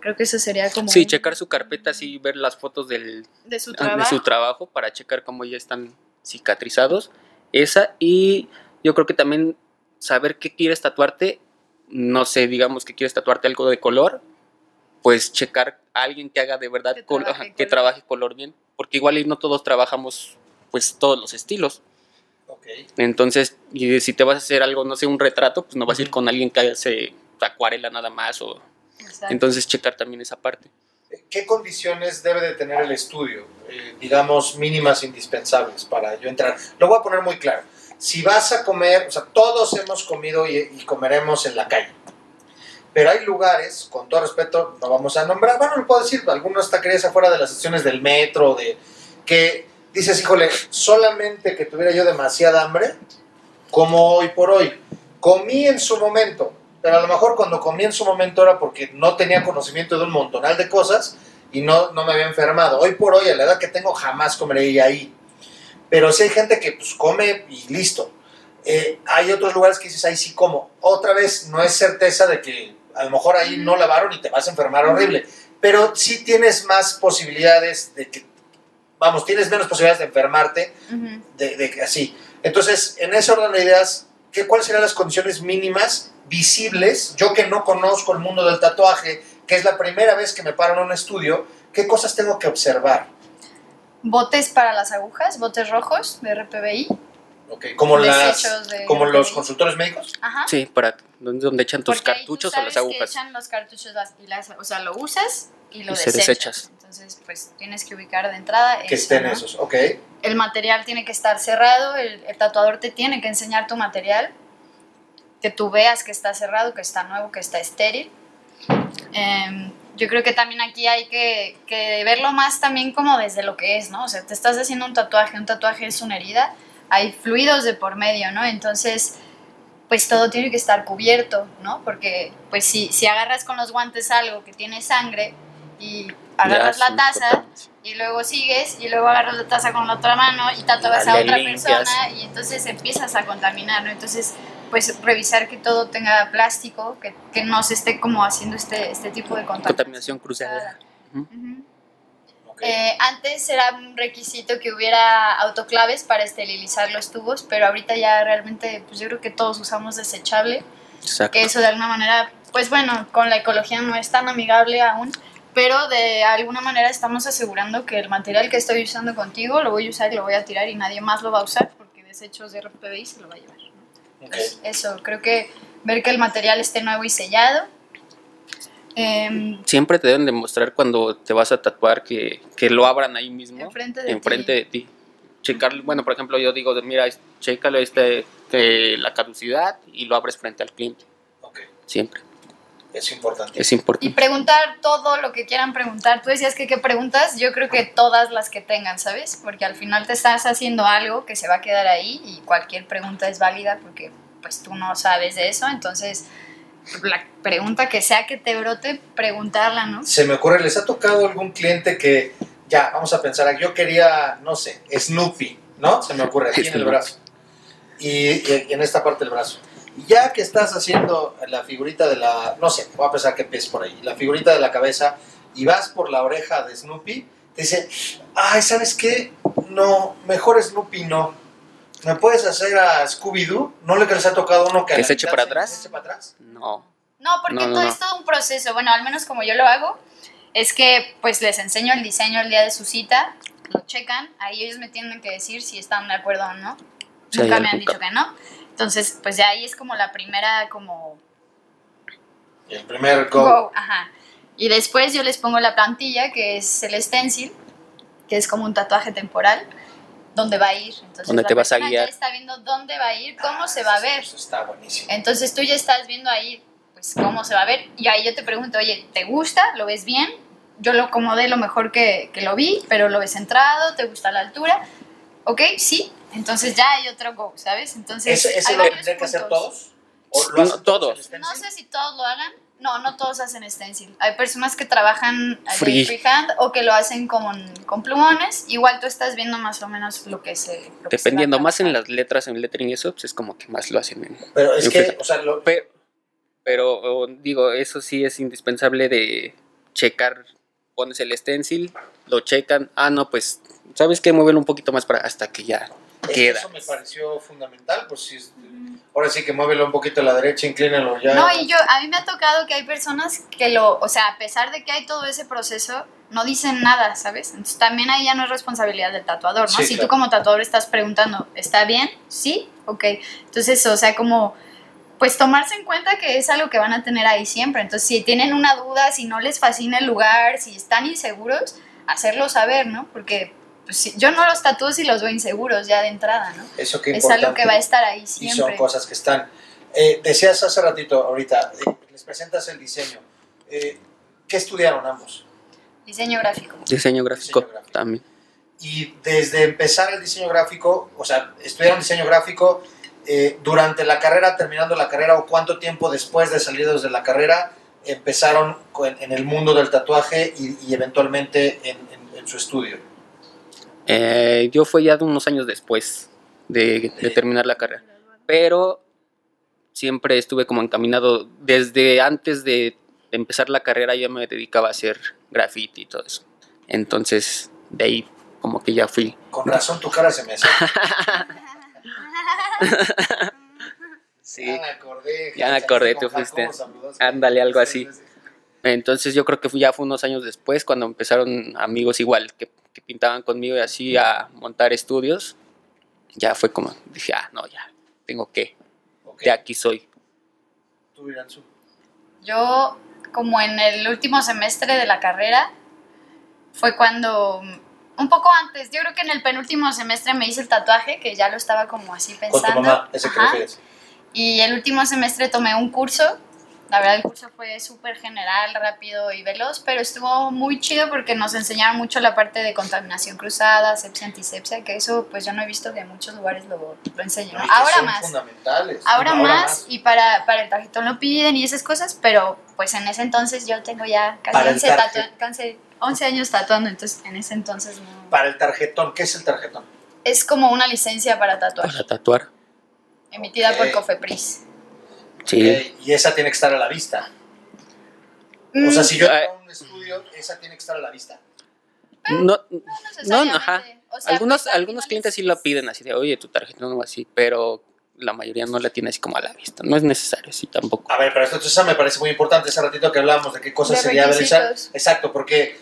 Creo que eso sería como... Sí, un- checar su carpeta, sí, ver las fotos del, de su de trabajo. su trabajo para checar cómo ya están cicatrizados. Esa, y yo creo que también saber qué quieres tatuarte, no sé, digamos que quieres tatuarte algo de color, pues checar a alguien que haga de verdad Que col- trabaje que color. trabaje color bien, porque igual y no todos trabajamos pues todos los estilos. Ok. Entonces, y si te vas a hacer algo, no sé, un retrato, pues no vas a ir con alguien que hace acuarela nada más o Exacto. entonces checar también esa parte. ¿Qué condiciones debe de tener el estudio, eh, digamos, mínimas indispensables para yo entrar? Lo voy a poner muy claro. Si vas a comer, o sea, todos hemos comido y, y comeremos en la calle. Pero hay lugares, con todo respeto, no vamos a nombrar, bueno, lo puedo decir, algunos taquerías afuera de las estaciones del metro, de que dices, híjole, solamente que tuviera yo demasiada hambre, como hoy por hoy. Comí en su momento, pero a lo mejor cuando comí en su momento era porque no tenía conocimiento de un montonal de cosas y no, no me había enfermado. Hoy por hoy, a la edad que tengo, jamás comeré ahí. Pero sí hay gente que pues come y listo. Eh, hay otros lugares que dices, ahí sí como. Otra vez, no es certeza de que a lo mejor ahí no lavaron y te vas a enfermar horrible. Pero sí tienes más posibilidades de que, vamos, tienes menos posibilidades de enfermarte de, así. Entonces, en ese orden de ideas, ¿qué, ¿cuáles serían las condiciones mínimas visibles? Yo que no conozco el mundo del tatuaje, que es la primera vez que me paro en un estudio, ¿qué cosas tengo que observar? botes para las agujas, botes rojos de RPBI. Okay, como las, de como los consultores médicos. Ajá. Sí, para donde, donde echan tus Porque ahí tú cartuchos o las sabes que agujas. echan los cartuchos las- y las, o sea, lo usas y lo Y se desechas. Entonces pues tienes que ubicar de entrada. Que eso, estén ¿no? esos, ok. El material tiene que estar cerrado, el, el tatuador te tiene que enseñar tu material, que tú veas que está cerrado, que está nuevo, que está estéril. Em, yo creo que también aquí hay que, que verlo más también como desde lo que es, ¿no? O sea, te estás haciendo un tatuaje, un tatuaje es una herida, hay fluidos de por medio, ¿no? Entonces, pues todo tiene que estar cubierto, ¿no? Porque, pues si, si agarras con los guantes algo que tiene sangre y agarras Ya, la taza y luego sigues y luego agarras la taza con la otra mano y tatuas a otra limpias. persona y entonces empiezas a contaminar, ¿no? Entonces, pues revisar que todo tenga plástico, que, que no se esté como haciendo este, este tipo de contaminación. Contaminación cruzada. Ujú. Ujú. Ok. Eh, antes era un requisito que hubiera autoclaves para esterilizar los tubos, pero ahorita ya realmente, pues yo creo que todos usamos desechable, Exacto. que eso de alguna manera, pues bueno, con la ecología no es tan amigable aún, pero de alguna manera estamos asegurando que el material que estoy usando contigo lo voy a usar y lo voy a tirar y nadie más lo va a usar porque desechos de RPBI se lo va a llevar. ¿no? ok. Entonces, eso, creo que ver que el material esté nuevo y sellado. Em, Siempre te deben demostrar cuando te vas a tatuar que, que lo abran ahí mismo, Enfrente de enfrente ti. de ti. Checar, bueno, por ejemplo, yo digo, mira, chécalo este, que la caducidad y lo abres frente al cliente. ok. Siempre. Es importante. Es Y importante. preguntar todo lo que quieran preguntar. Tú decías que qué preguntas, yo creo que todas las que tengan, ¿sabes? Porque al final te estás haciendo algo que se va a quedar ahí y cualquier pregunta es válida porque pues tú no sabes de eso, entonces la pregunta que sea que te brote, preguntarla, ¿no? Se me ocurre, ¿les ha tocado algún cliente que, ya, vamos a pensar, yo quería, no sé, Snoopy, ¿no? Se me ocurre aquí en el Snoopy. brazo. Y, y en esta parte del brazo. Y ya que estás haciendo la figurita de la, no sé, voy a pensar que es por ahí, la figurita de la cabeza, y vas por la oreja de Snoopy, te dice, ay, ¿sabes qué? No, mejor Snoopy no. ¿Me puedes hacer a Scooby-Doo? ¿No le que les ha tocado uno que, ¿Que se eche para atrás? se eche para atrás? No. No, porque No, no, todo no. es todo un proceso. Bueno, al menos como yo lo hago, es que pues les enseño el diseño el día de su cita, lo checan, ahí ellos me tienen que decir si están de acuerdo o no. Hay Nunca me han dicho que no. Entonces, pues de ahí es como la primera como El primer go. go, ajá. Y después yo les pongo la plantilla, que es el stencil, que es como un tatuaje temporal, donde va a ir. Entonces, Donde la te vas a guiar. Ya está viendo dónde va a ir, cómo se va a ver. Eso está buenísimo. Entonces tú ya estás viendo ahí, pues, cómo se va a ver. Y ahí yo te pregunto, oye, ¿te gusta? ¿Lo ves bien? Yo lo acomodé lo mejor que, que lo vi, pero lo ves centrado, ¿te gusta la altura? ¿Ok? Sí. Entonces ya hay otro go, ¿sabes? Entonces, ¿Ese, ese hay lo tendrían que hacer todos? ¿O No, hacen todos. No sé si todos lo hagan. No, no todos hacen stencil. Hay personas que trabajan eh, Free. freehand o que lo hacen con, con plumones. Igual tú estás viendo más o menos lo que se. lo que se Dependiendo más en las letras, en lettering y eso, pues es como que más lo hacen en, Pero es En que, freehand. o sea, lo- Pero, digo, eso sí es indispensable de checar. Pones el stencil, lo checan. Ah, no, pues, ¿sabes qué? Muévelo un poquito más para hasta que ya es que queda. eso me pareció fundamental. Pues sí, es- ahora sí que muévelo un poquito a la derecha, inclínalo ya. No, y yo, a mí me ha tocado que hay personas que lo, o sea, a pesar de que hay todo ese proceso, no dicen nada, ¿sabes? Entonces también ahí ya no es responsabilidad del tatuador, ¿no? Sí, si claro. tú como tatuador estás preguntando, ¿está bien? Sí, ok. Entonces, o sea, como, pues tomarse en cuenta que es algo que van a tener ahí siempre. Entonces, si tienen una duda, si no les fascina el lugar, si están inseguros, hacerlo saber, ¿no? Porque pues, yo no los tatúo si los veo inseguros ya de entrada, ¿no? Eso que Es algo que va a estar ahí Y siempre. son cosas que están. Eh, decías hace ratito, ahorita, eh, les presentas el diseño. Eh, ¿Qué estudiaron ambos? Diseño gráfico. Diseño gráfico, Diseño gráfico. también. Y desde empezar el diseño gráfico, o sea, estudiaron diseño gráfico eh, durante la carrera, terminando la carrera, o cuánto tiempo después de salidos de la carrera empezaron con- en el mundo del tatuaje y, y eventualmente en, en- en su estudio. Eh, yo fue ya de unos años después de, de terminar la carrera. Pero siempre estuve como encaminado, desde antes de empezar la carrera ya me dedicaba a hacer graffiti y todo eso. Entonces, de ahí como que ya fui. Con razón tu cara se me hace. *laughs* Sí. Ya me acordé. Ya me acordé, tú fuiste. Ándale, algo así. Sí, sí, sí. Entonces yo creo que ya fue unos años después cuando empezaron amigos igual que, que pintaban conmigo y así a montar estudios. Ya fue como, dije, ah, no, ya, tengo que, Ok. de aquí soy. Tú, Iranzu. Yo, como en el último semestre de la carrera, fue cuando, un poco antes, yo creo que en el penúltimo semestre me hice el tatuaje, que ya lo estaba como así Con tu pensando. mamá, ese que refieres. Y el último semestre tomé un curso. La verdad, el curso fue súper general, rápido y veloz, pero estuvo muy chido porque nos enseñaron mucho la parte de contaminación cruzada, sepsia, antisepsia, que eso pues yo no he visto que en muchos lugares lo, lo que Ahora son más. fundamentales. Ahora, más, y para, para el tarjetón lo piden y esas cosas, pero pues en ese entonces yo tengo ya casi Para el 11, tarjet- tatua- casi 11 años tatuando, entonces en ese entonces no. Para el tarjetón, ¿qué es el tarjetón? Es como una licencia para tatuar, Para tatuar. emitida por Cofepris. Sí. Y esa tiene que estar a la vista. O sea, Mm, si yo Ah. tengo un estudio, esa tiene que estar a la vista. No, no no, necesariamente. ajá. O sea, algunos, pues, al algunos final clientes es- sí lo piden así de, oye, tu tarjeta no así, pero la mayoría no la tiene así como a la vista. No es necesario, sí, tampoco. A ver, pero esto entonces me parece muy importante. Ese ratito que hablábamos de qué cosas De sería realizar. requisitos. Exacto, porque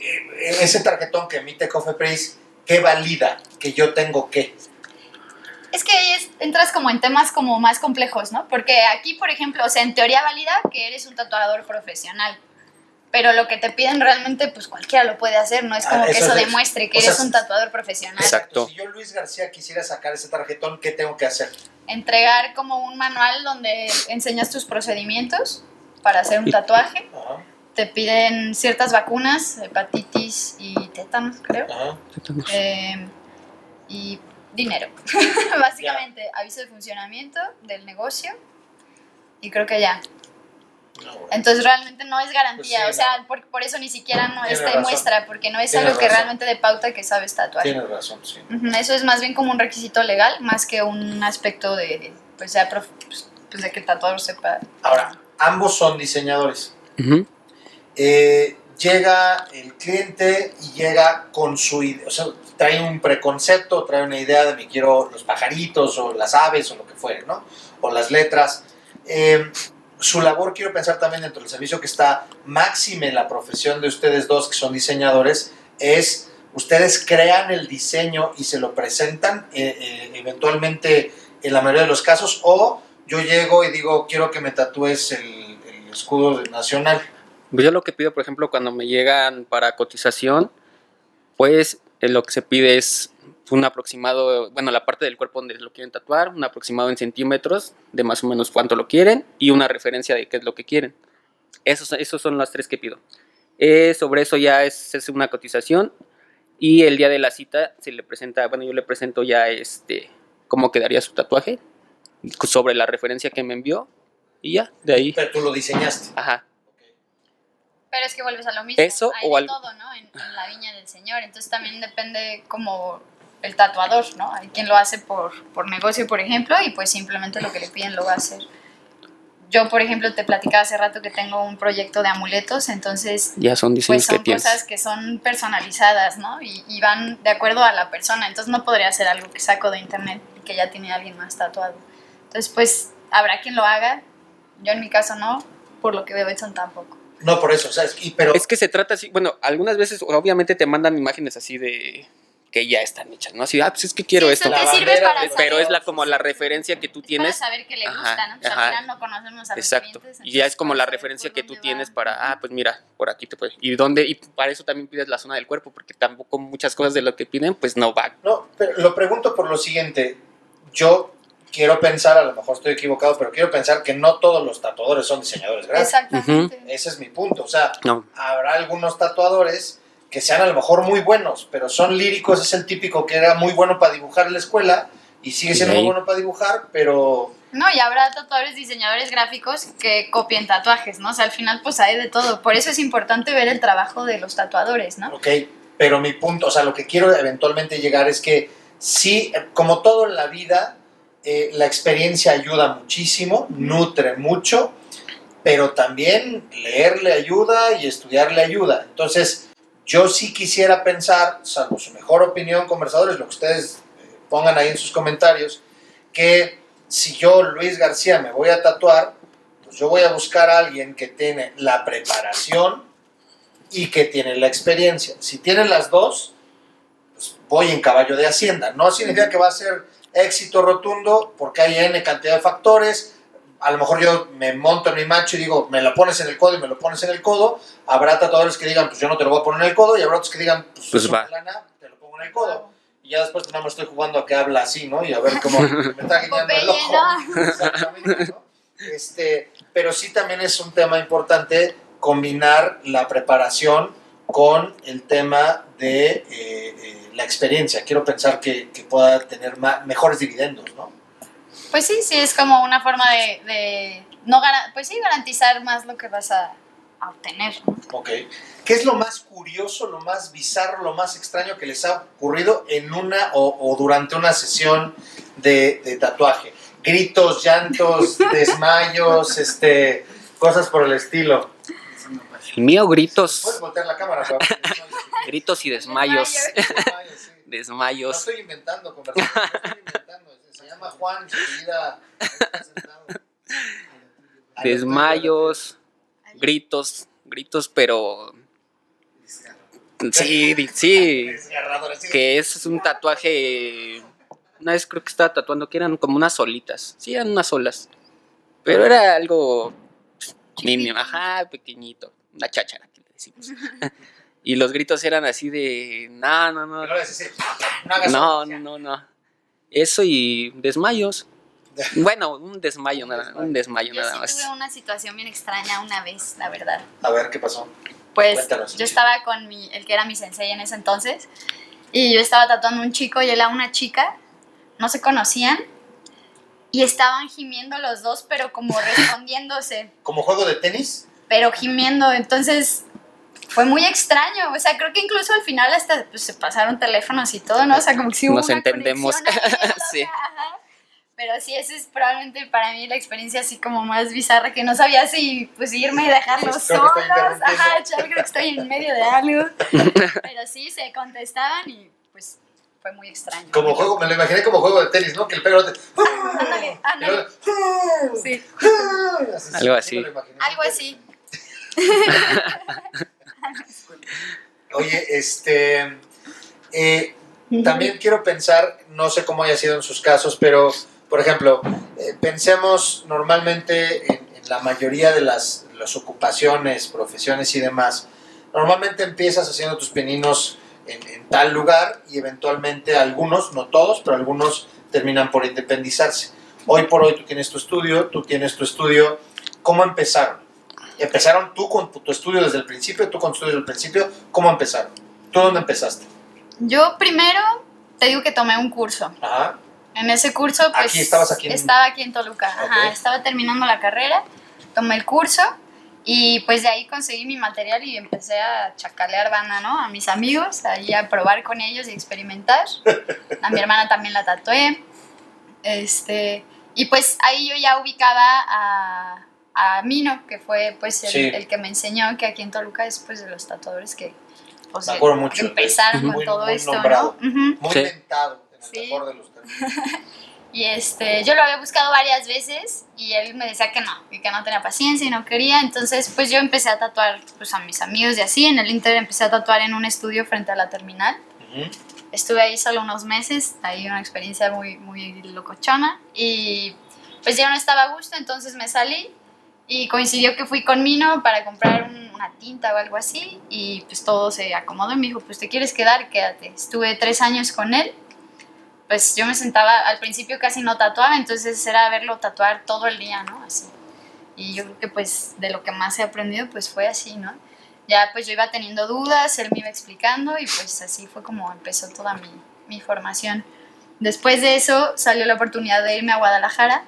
eh, ese tarjetón que emite Cofepris, ¿qué valida? Que yo tengo qué. Es que ahí es- entras como en temas como más complejos, ¿no? Porque aquí, por ejemplo, o sea, en teoría valida que eres un tatuador profesional. Pero lo que te piden realmente, pues cualquiera lo puede hacer, no es Ah, como que eso eso es- demuestre que o sea, eres un tatuador profesional. Exacto. Si yo, Luis García, quisiera sacar ese tarjetón, ¿qué tengo que hacer? Entregar como un manual donde enseñas tus procedimientos para hacer un tatuaje. Ajá, Te piden ciertas vacunas, hepatitis y tétanos, creo. ajá. Eh, y dinero. *laughs* Básicamente, aviso de funcionamiento del negocio y creo que ya. No, bueno. Entonces realmente no es garantía, Pues sí, o sea, por, por eso ni siquiera no es muestra, porque no es Tienes algo que razón. realmente de pauta que sabes tatuar. Tienes razón, sí. Ujú, Eso es más bien como un requisito legal, más que un aspecto de, pues, sea prof- pues, pues, de que el tatuador sepa. Ahora, ambos son diseñadores. Ujú. Eh, llega el cliente y llega con su idea, o sea, trae un preconcepto, trae una idea de me quiero los pajaritos o las aves o lo que fuere, ¿no? O las letras. Eh, su labor, quiero pensar también dentro del servicio que está máxime en la profesión de ustedes dos, que son diseñadores, es ustedes crean el diseño y se lo presentan eh, eh, eventualmente en la mayoría de los casos, o yo llego y digo, quiero que me tatúes el, el escudo nacional. Pues yo lo que pido, por ejemplo, cuando me llegan para cotización, pues lo que se pide es un aproximado, bueno, la parte del cuerpo donde lo quieren tatuar, un aproximado en centímetros de más o menos cuánto lo quieren y una referencia de qué es lo que quieren. Esos, esos son las tres que pido. Eh, sobre eso ya es, es una cotización y el día de la cita se le presenta, bueno, yo le presento ya este cómo quedaría su tatuaje sobre la referencia que me envió y ya, de ahí. Pero tú lo diseñaste. Ajá. Pero es que vuelves a lo mismo. Eso Hay o de al- todo, ¿no? En, en la viña del señor. Entonces también depende como el tatuador, ¿no? Hay quien lo hace por, por negocio, por ejemplo, y pues simplemente lo que le piden lo va a hacer. Yo, por ejemplo, te platicaba hace rato que tengo un proyecto de amuletos, entonces Ya son pues diseños son que cosas que son personalizadas, ¿no? Y, y van de acuerdo a la persona. Entonces no podría ser algo que saco de internet y que ya tiene alguien más tatuado. Entonces, pues habrá quien lo haga. Yo en mi caso no, por lo que veo Edson tampoco. No, por eso, o sea, es- y, pero Es que se trata así, bueno, algunas veces obviamente te mandan imágenes así de que ya están hechas, ¿no? Así, ah, pues es que quiero Sí, esto. te La sirve bandera para saber. Pero es la como la referencia que tú tienes. Para saber que le Ajá, gusta. Pues ajá. al final no conocemos a los Exacto. Y ya es como la referencia que tú tienes para, ah, pues mira, por aquí te puede. ¿Y dónde? Y para eso también pides la zona del cuerpo, porque tampoco muchas cosas de lo que piden, pues no va. No, pero lo pregunto por lo siguiente. Yo quiero pensar, a lo mejor estoy equivocado, pero quiero pensar que no todos los tatuadores son diseñadores gráficos. Exactamente. Ese es mi punto. O sea, No. habrá algunos tatuadores que sean a lo mejor muy buenos, pero son líricos. Es el típico que era muy bueno para dibujar en la escuela y sigue siendo Sí. muy bueno para dibujar, pero No, y habrá tatuadores, diseñadores gráficos que copien tatuajes, ¿no? O sea, al final pues hay de todo. Por eso es importante ver el trabajo de los tatuadores, ¿no? Ok, pero mi punto, o sea, lo que quiero eventualmente llegar es que sí, como todo en la vida, eh, la experiencia ayuda muchísimo, nutre mucho, pero también leer le ayuda y estudiar le ayuda. Entonces, yo sí quisiera pensar, salvo su mejor opinión, conversadores, lo que ustedes eh, pongan ahí en sus comentarios, que si yo, Luis García, me voy a tatuar, pues yo voy a buscar a alguien que tiene la preparación, y que tiene la experiencia. Si tiene las dos, pues voy en caballo de hacienda. No significa que va a ser éxito rotundo porque hay N cantidad de factores, a lo mejor yo me monto en mi macho y digo, me lo pones en el codo y me lo pones en el codo. Habrá tatuadores que digan, pues yo no te lo voy a poner en el codo. Y habrá otros que digan, pues, Pues es va. una lana, te lo pongo en el codo. Y ya después nada más estoy jugando a que habla así, ¿no? Y a ver cómo *laughs* me está guiñando el ojo. ¿no? *laughs* Exactamente, ¿no? Este, pero sí también es un tema importante combinar la preparación con el tema de eh, eh, la experiencia. Quiero pensar que, que pueda tener ma- mejores dividendos, ¿no? Pues sí, sí, es como una forma de, de no pues sí, garantizar más lo que vas a, a obtener. ¿no? Ok. ¿Qué es lo más curioso, lo más bizarro, lo más extraño que les ha ocurrido en una o, o durante una sesión de, de tatuaje? Gritos, llantos, *laughs* desmayos, este, cosas por el estilo. El mío, gritos, Puedes voltear la cámara, gritos y desmayos. Desmayos, sí. *laughs* No Desmayos. estoy inventando conversación, no estoy inventando. Se llama Juan, sentado. Desmayos, gritos, gritos, pero sí, sí, que es un tatuaje. Una vez creo que estaba tatuando que eran como unas solitas. Sí, eran unas olas. Pero era algo mínimo, ajá, pequeñito. Una cháchara, que le decimos. y los gritos eran así de. No, no, no. No No, no, no. Eso y desmayos. *laughs* Bueno, un desmayo, nada, un desmayo Yo nada sí más. tuve una situación bien extraña una vez, la verdad. A ver, ¿qué pasó? Pues Cuéntanos. yo estaba con mi, el que era mi sensei en ese entonces, y yo estaba tatuando a un chico y él a una chica, no se conocían, y estaban gimiendo los dos, pero como *laughs* respondiéndose, ¿Como juego de tenis? Pero gimiendo, entonces fue muy extraño, o sea, creo que incluso al final hasta pues, se pasaron teléfonos y todo, ¿no? O sea, como que sí hubo Nos una entendemos. conexión *laughs* Sí. ajá. Pero sí, esa es probablemente para mí la experiencia así como más bizarra, que no sabía si pues irme y dejarlos Pues, solos. Ajá, yo creo que estoy en medio de algo. *laughs* Pero sí, se contestaban y pues fue muy extraño. Como juego, me lo imaginé como juego de tenis, ¿no? Que el pelo te... Ándale, ándale. *laughs* Sí, Algo sí, así. algo así. Oye, este... eh, también quiero pensar, no sé cómo haya sido en sus casos, pero, por ejemplo, eh, pensemos normalmente en, la mayoría de las, las ocupaciones, profesiones y demás. Normalmente empiezas haciendo tus pininos en, en tal lugar y eventualmente algunos, no todos, pero algunos terminan por independizarse. Hoy por hoy tú tienes tu estudio, tú tienes tu estudio. ¿Cómo empezaron? ¿Empezaron tú con tu estudio desde el principio, tú con tu estudio desde el principio? ¿Cómo empezaron? ¿Tú dónde empezaste? Yo primero te digo que tomé un curso. Ajá. En ese curso, pues. Aquí, estabas aquí en- Estaba aquí en Toluca. Ajá, Ok. estaba terminando la carrera, tomé el curso y pues de ahí conseguí mi material y empecé a chacalear banda, ¿no? A mis amigos, ahí a probar con ellos y experimentar. *laughs* A mi hermana también la tatué. Este. Y pues ahí yo ya ubicaba a, a Mino, que fue pues el, Sí. el que me enseñó que aquí en Toluca es pues de los tatuadores que. acuerdo mucho. Empezaron Muy- con todo muy esto, nombrado. ¿no? Ujú. Muy Sí. mentado, en el Sí. mejor de los términos. *laughs* Y este, yo lo había buscado varias veces y él me decía que no, y que no tenía paciencia y no quería. Entonces, pues yo empecé a tatuar pues, a mis amigos y así. En el Inter empecé a tatuar en un estudio frente a la terminal. Ujú. Estuve ahí solo unos meses, ahí una experiencia muy, muy locochona. Y pues ya no estaba a gusto, entonces me salí. Y coincidió que fui con Mino para comprar un- una tinta o algo así. Y pues todo se acomodó y me dijo, pues te quieres quedar, quédate. Estuve tres años con él pues yo me sentaba, al principio casi no tatuaba, entonces era verlo tatuar todo el día, ¿no? Así. Y yo creo que pues de lo que más he aprendido pues fue así, ¿no? Ya pues yo iba teniendo dudas, él me iba explicando y pues así fue como empezó toda mi, mi formación. Después de eso salió la oportunidad de irme a Guadalajara.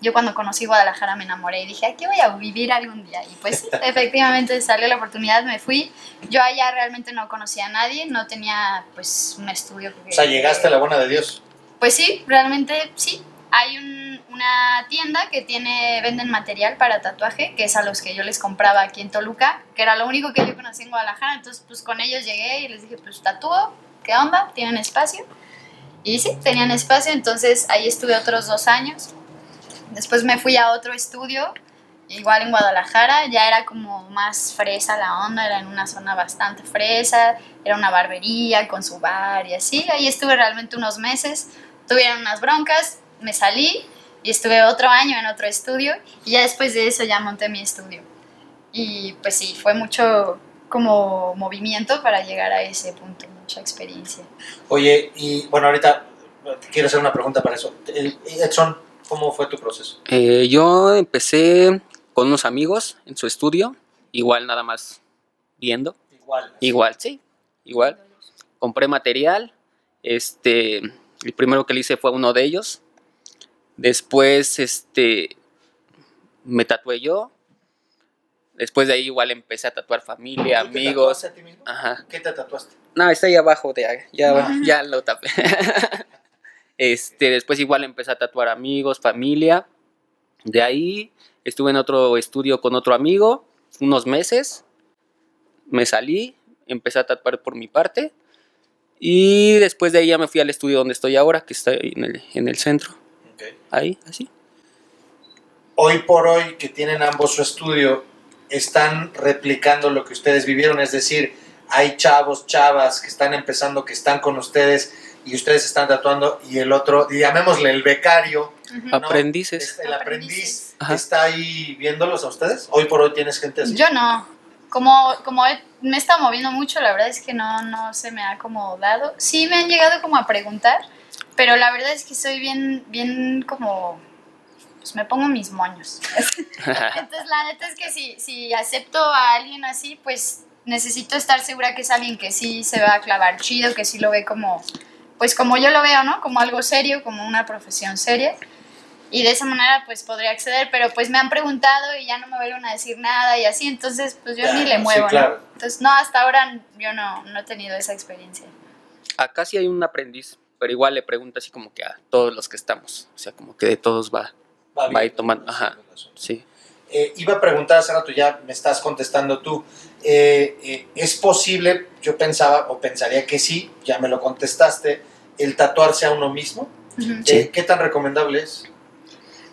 Yo cuando conocí Guadalajara me enamoré y dije, aquí voy a vivir algún día. Y pues sí, *laughs* efectivamente salió la oportunidad, me fui. Yo allá realmente no conocía a nadie, no tenía pues un estudio. O sea, llegaste a la buena de Dios. pues sí, realmente sí. Hay un- una tienda que tiene, venden material para tatuaje, que es a los que yo les compraba aquí en Toluca, que era lo único que yo conocía en Guadalajara. Entonces, pues con ellos llegué y les dije, pues tatúo, ¿qué onda? ¿Tienen espacio? Y sí, tenían espacio, entonces ahí estuve otros dos años. Después me fui a otro estudio, igual en Guadalajara, ya era como más fresa la onda, era en una zona bastante fresa, era una barbería con su bar y así. Ahí estuve realmente unos meses, tuvieron unas broncas, me salí y estuve otro año en otro estudio y ya después de eso ya monté mi estudio. Y pues sí, fue mucho como movimiento para llegar a ese punto, mucha experiencia. Oye, y bueno, ahorita quiero hacer una pregunta para eso. Edson, ¿cómo fue tu proceso? Eh, yo empecé con unos amigos en su estudio, igual nada más viendo, Igual. igual, sí, igual. Compré material, este, el primero que le hice fue uno de ellos. Después, este, me tatué yo. Después de ahí igual empecé a tatuar familia, ¿Tú te amigos. tatuaste a ti mismo? Ajá. ¿Qué te tatuaste? No, está ahí abajo, de, ya, ya lo tapé. *laughs* este, después igual empecé a tatuar amigos, familia. De ahí estuve en otro estudio con otro amigo, unos meses. Me salí, empecé a tatuar por mi parte. Y después de ahí ya me fui al estudio donde estoy ahora, que está en el, en el centro. Ok. Ahí, así. Hoy por hoy que tienen ambos su estudio, están replicando lo que ustedes vivieron, es decir, hay chavos, chavas que están empezando, que están con ustedes y ustedes están tatuando y el otro, llamémosle el becario. Aprendices. Es- el aprendiz. Ajá. está ahí viéndolos a ustedes. Hoy por hoy tienes gente así. Yo no. Como, como he- me he estado moviendo mucho, la verdad es que no, no se me ha como dado. Sí me han llegado como a preguntar, pero la verdad es que soy bien, bien como... Pues me pongo mis moños. *laughs* Entonces la neta es que si, si acepto a alguien así, pues necesito estar segura que es alguien que sí se va a clavar chido, que sí lo ve como, pues como yo lo veo, ¿no? Como algo serio, como una profesión seria. Y de esa manera pues podría acceder, pero pues me han preguntado y ya no me vuelven a decir nada y así, entonces pues yo Ya, ni le sí, muevo, claro. ¿no? Entonces no, hasta ahora yo no, no he tenido esa experiencia. Acá sí hay un aprendiz, pero igual le pregunto así como que a todos los que estamos. O sea, como que de todos va. Va Va a ir tomando, ajá. Sí. Eh, iba a preguntar hace rato, ya me estás contestando tú. Eh, eh, ¿Es posible, yo pensaba o pensaría que sí, ya me lo contestaste, el tatuarse a uno mismo? Eh, ¿Qué tan recomendable es?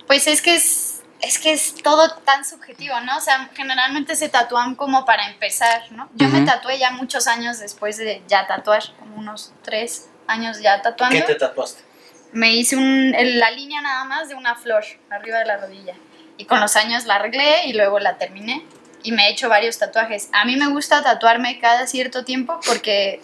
Pues es que es, es que es todo tan subjetivo, ¿no? O sea, generalmente se tatúan como para empezar, ¿no? Yo me tatué ya muchos años después de ya tatuar, como unos tres años ya tatuando. ¿Qué te tatuaste? Me hice un, la línea nada más de una flor arriba de la rodilla. Y con los años la arreglé y luego la terminé. Y me he hecho varios tatuajes. A mí me gusta tatuarme cada cierto tiempo porque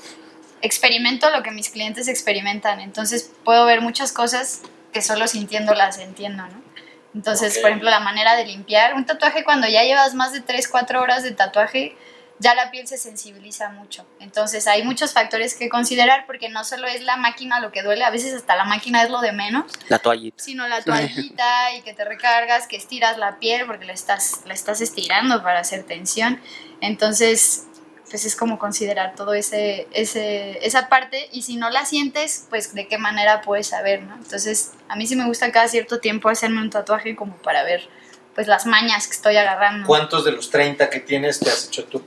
experimento lo que mis clientes experimentan. Entonces puedo ver muchas cosas que solo sintiéndolas entiendo, ¿no? Entonces, por ejemplo, la manera de limpiar. Un tatuaje cuando ya llevas más de 3, 4 horas de tatuaje, ya la piel se sensibiliza mucho. Entonces hay muchos factores que considerar porque no solo es la máquina lo que duele, a veces hasta la máquina es lo de menos, La toallita. sino la toallita y que te recargas, que estiras la piel porque la estás, la estás estirando para hacer tensión. Entonces, pues es como considerar todo ese, ese, esa parte y si no la sientes, pues de qué manera puedes saber, ¿no? Entonces, a mí sí me gusta cada cierto tiempo hacerme un tatuaje como para ver pues las mañas que estoy agarrando. ¿Cuántos de los 30 que tienes te has hecho tú?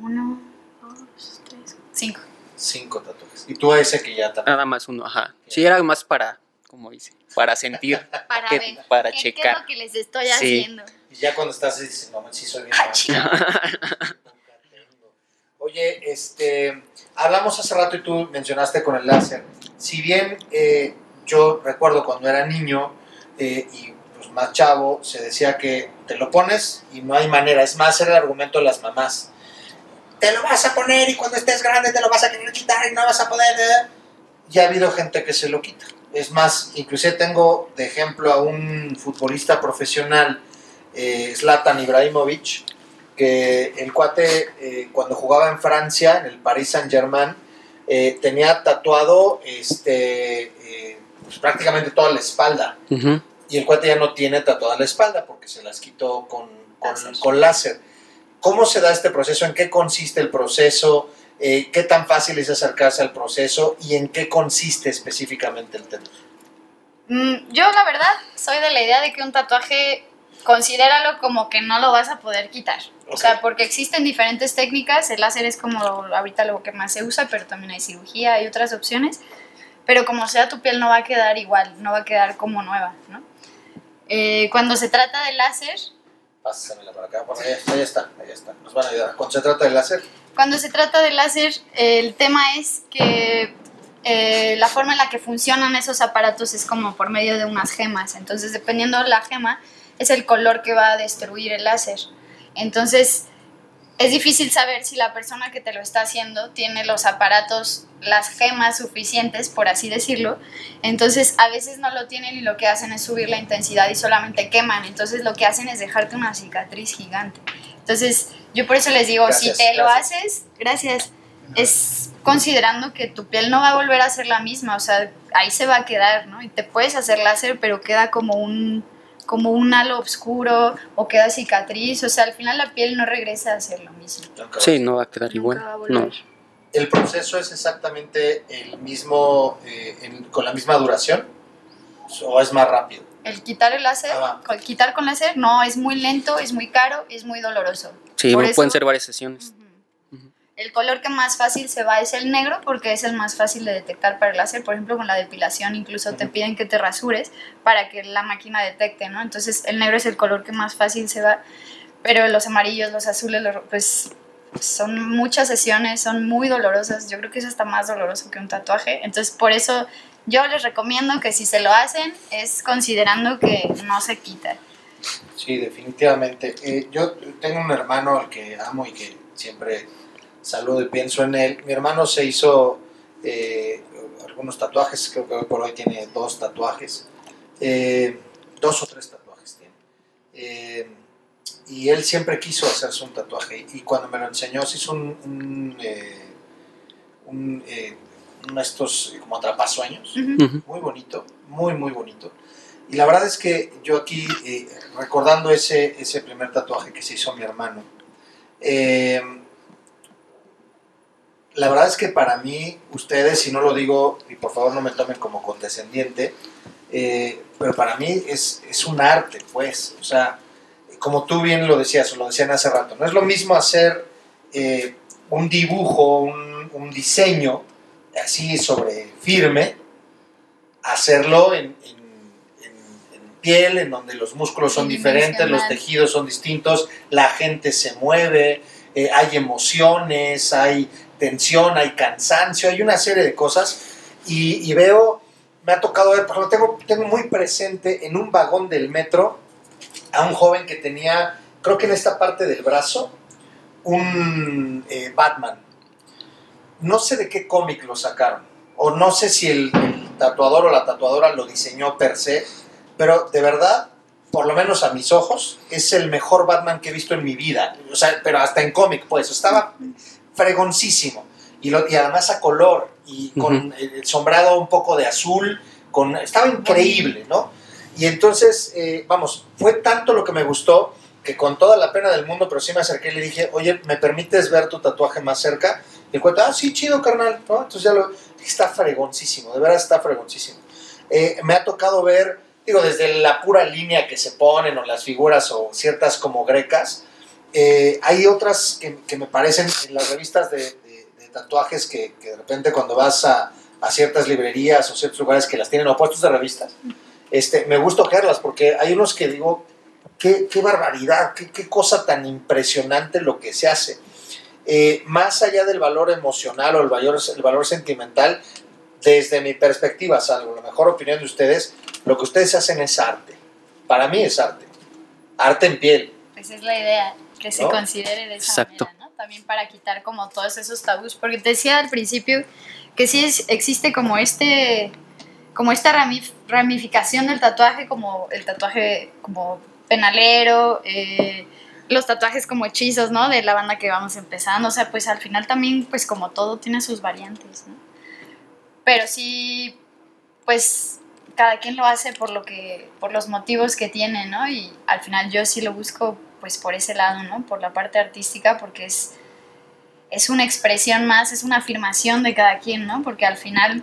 Uno, dos, tres, cinco. Cinco tatuajes. Y tú a ese que ya también. Nada más uno, ajá. Sí, era más para, como dice, para sentir, *laughs* Para que- ver. para ¿qué, qué es checar. lo que les estoy Sí. haciendo? Y ya cuando estás dices, no, sí soy bien. Ah, mal". *laughs* Oye, este, hablamos hace rato y tú mencionaste con el láser. Si bien eh, yo recuerdo cuando era niño eh, y pues, más chavo, se decía que te lo pones y no hay manera. Es más, era el argumento de las mamás. Te lo vas a poner y cuando estés grande te lo vas a querer quitar y no vas a poder. eh". Ya ha habido gente que se lo quita. Es más, inclusive tengo de ejemplo a un futbolista profesional, eh, Zlatan Ibrahimovic, que el cuate eh, cuando jugaba en Francia, en el Paris Saint Germain, eh, tenía tatuado este, eh, pues, prácticamente toda la espalda. Ujú. Y el cuate ya no tiene tatuada la espalda porque se las quitó con, con, Láser. con láser. ¿Cómo se da este proceso? ¿En qué consiste el proceso? Eh, ¿Qué tan fácil es acercarse al proceso? ¿Y en qué consiste específicamente el tatuaje? Mm, Yo la verdad soy de la idea de que un tatuaje considéralo como que no lo vas a poder quitar. O Ok. sea, porque existen diferentes técnicas, el láser es como ahorita lo que más se usa, pero también hay cirugía, hay otras opciones, pero como sea tu piel no va a quedar igual, no va a quedar como nueva, ¿no? Eh, cuando se trata de láser, Ahí está, ahí está. Nos van a ayudar. Cuando se trata de láser, Cuando se trata de láser, el tema es que eh, la forma en la que funcionan esos aparatos es como por medio de unas gemas. Entonces, dependiendo de la gema, es el color que va a destruir el láser. Entonces, es difícil saber si la persona que te lo está haciendo tiene los aparatos, las gemas suficientes, por así decirlo. Entonces, a veces no lo tienen y lo que hacen es subir la intensidad y solamente queman. Entonces, lo que hacen es dejarte una cicatriz gigante. Entonces, yo por eso les digo, Gracias, si te lo gracias. haces, gracias, es considerando que tu piel no va a volver a ser la misma, o sea, ahí se va a quedar, ¿no? Y te puedes hacer láser, pero queda como un como un halo oscuro o queda cicatriz, o sea, al final la piel no regresa a ser lo mismo. Nunca Sí, no va a quedar Nunca igual. va a No. ¿El proceso es exactamente el mismo, eh, en- con la misma duración? ¿O es más rápido? El quitar el láser, Ah. con- quitar con láser, no, es muy lento, es muy caro, es muy doloroso. Sí, Por pueden eso- ser varias sesiones. El color que más fácil se va es el negro porque es el más fácil de detectar para el láser. Por ejemplo, con la depilación incluso te piden que te rasures para que la máquina detecte, ¿no? Entonces el negro es el color que más fácil se va, pero los amarillos, los azules, los pues son muchas sesiones, son muy dolorosas. Yo creo que es hasta más doloroso que un tatuaje. Entonces por eso yo les recomiendo que si se lo hacen es considerando que no se quita. Sí, definitivamente. Eh, yo tengo un hermano al que amo y que siempre saludo y pienso en él. Mi hermano se hizo eh, algunos tatuajes, creo que hoy por hoy tiene dos tatuajes, Eh, dos o tres tatuajes tiene. Eh, y él siempre quiso hacerse un tatuaje y cuando me lo enseñó se hizo un, un, eh, un, eh, uno de estos como atrapasueños muy bonito, muy, muy bonito. Y la verdad es que yo aquí, eh, recordando ese, ese primer tatuaje que se hizo mi hermano, eh, la verdad es que para mí, ustedes, si no lo digo, y por favor no me tomen como condescendiente, eh, pero para mí es, es un arte, pues. O sea, como tú bien lo decías, o lo decían hace rato, no es lo mismo hacer eh, un dibujo, un, un diseño así sobre firme, hacerlo en, piel, en donde los músculos son diferentes, los tejidos son distintos, la gente se mueve, eh, hay emociones, hay tensión, hay cansancio, hay una serie de cosas. Y, veo, me ha tocado ver, por ejemplo, tengo, tengo muy presente en un vagón del metro a un joven que tenía, creo que en esta parte del brazo, un eh, Batman. No sé de qué cómic lo sacaron, o no sé si el, el tatuador o la tatuadora lo diseñó per se, pero de verdad, por lo menos a mis ojos, es el mejor Batman que he visto en mi vida. O sea, pero hasta en cómic, pues, estaba fregoncísimo. Y, lo- y además a color, y con el sombreado un poco de azul, con, estaba increíble, ¿no? Y entonces, eh, vamos, fue tanto lo que me gustó que con toda la pena del mundo, pero sí me acerqué y le dije, oye, ¿me permites ver tu tatuaje más cerca? Y el cuento, ah, sí, chido, carnal, ¿no? Entonces ya lo, está fregoncísimo, de verdad está fregoncísimo. Eh, me ha tocado ver, digo, desde la pura línea que se ponen o las figuras o ciertas como grecas, eh, hay otras que, me parecen en las revistas de, de- de tatuajes que, de repente cuando vas a, a ciertas librerías o ciertos lugares que las tienen o puestos de revistas, este, me gusta ojearlas porque hay unos que digo, qué, barbaridad, qué, cosa tan impresionante lo que se hace. Eh, más allá del valor emocional o el valor, el valor sentimental, desde mi perspectiva, salvo la mejor opinión de ustedes, lo que ustedes hacen es arte. Para mí es arte. Arte en piel. Pues es la idea, que se ¿No? considere de esa Exacto. manera, ¿no? También para quitar como todos esos tabús, porque te decía al principio que sí es- existe como este, como esta ramif- ramificación del tatuaje, como el tatuaje como penalero, eh, los tatuajes como hechizos, ¿no? De la banda que vamos empezando, o sea, pues al final también, pues como todo tiene sus variantes, ¿no? Pero sí, pues cada quien lo hace por lo que por los motivos que tiene, ¿no? Y al final yo sí lo busco pues por ese lado, ¿no? Por la parte artística porque es es una expresión más, es una afirmación de cada quien, ¿no? Porque al final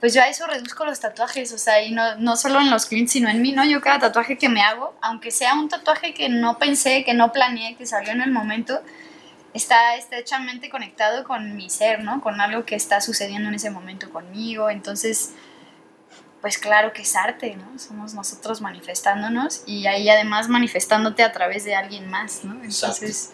pues yo a eso reduzco los tatuajes, o sea, y no, no solo en los clientes, sino en mí, ¿no? Yo cada tatuaje que me hago, aunque sea un tatuaje que no pensé, que no planeé, que salió en el momento, está estrechamente conectado con mi ser, ¿no? Con algo que está sucediendo en ese momento conmigo. Entonces, pues claro que es arte, ¿no? Somos nosotros manifestándonos y ahí además manifestándote a través de alguien más, ¿no? Entonces,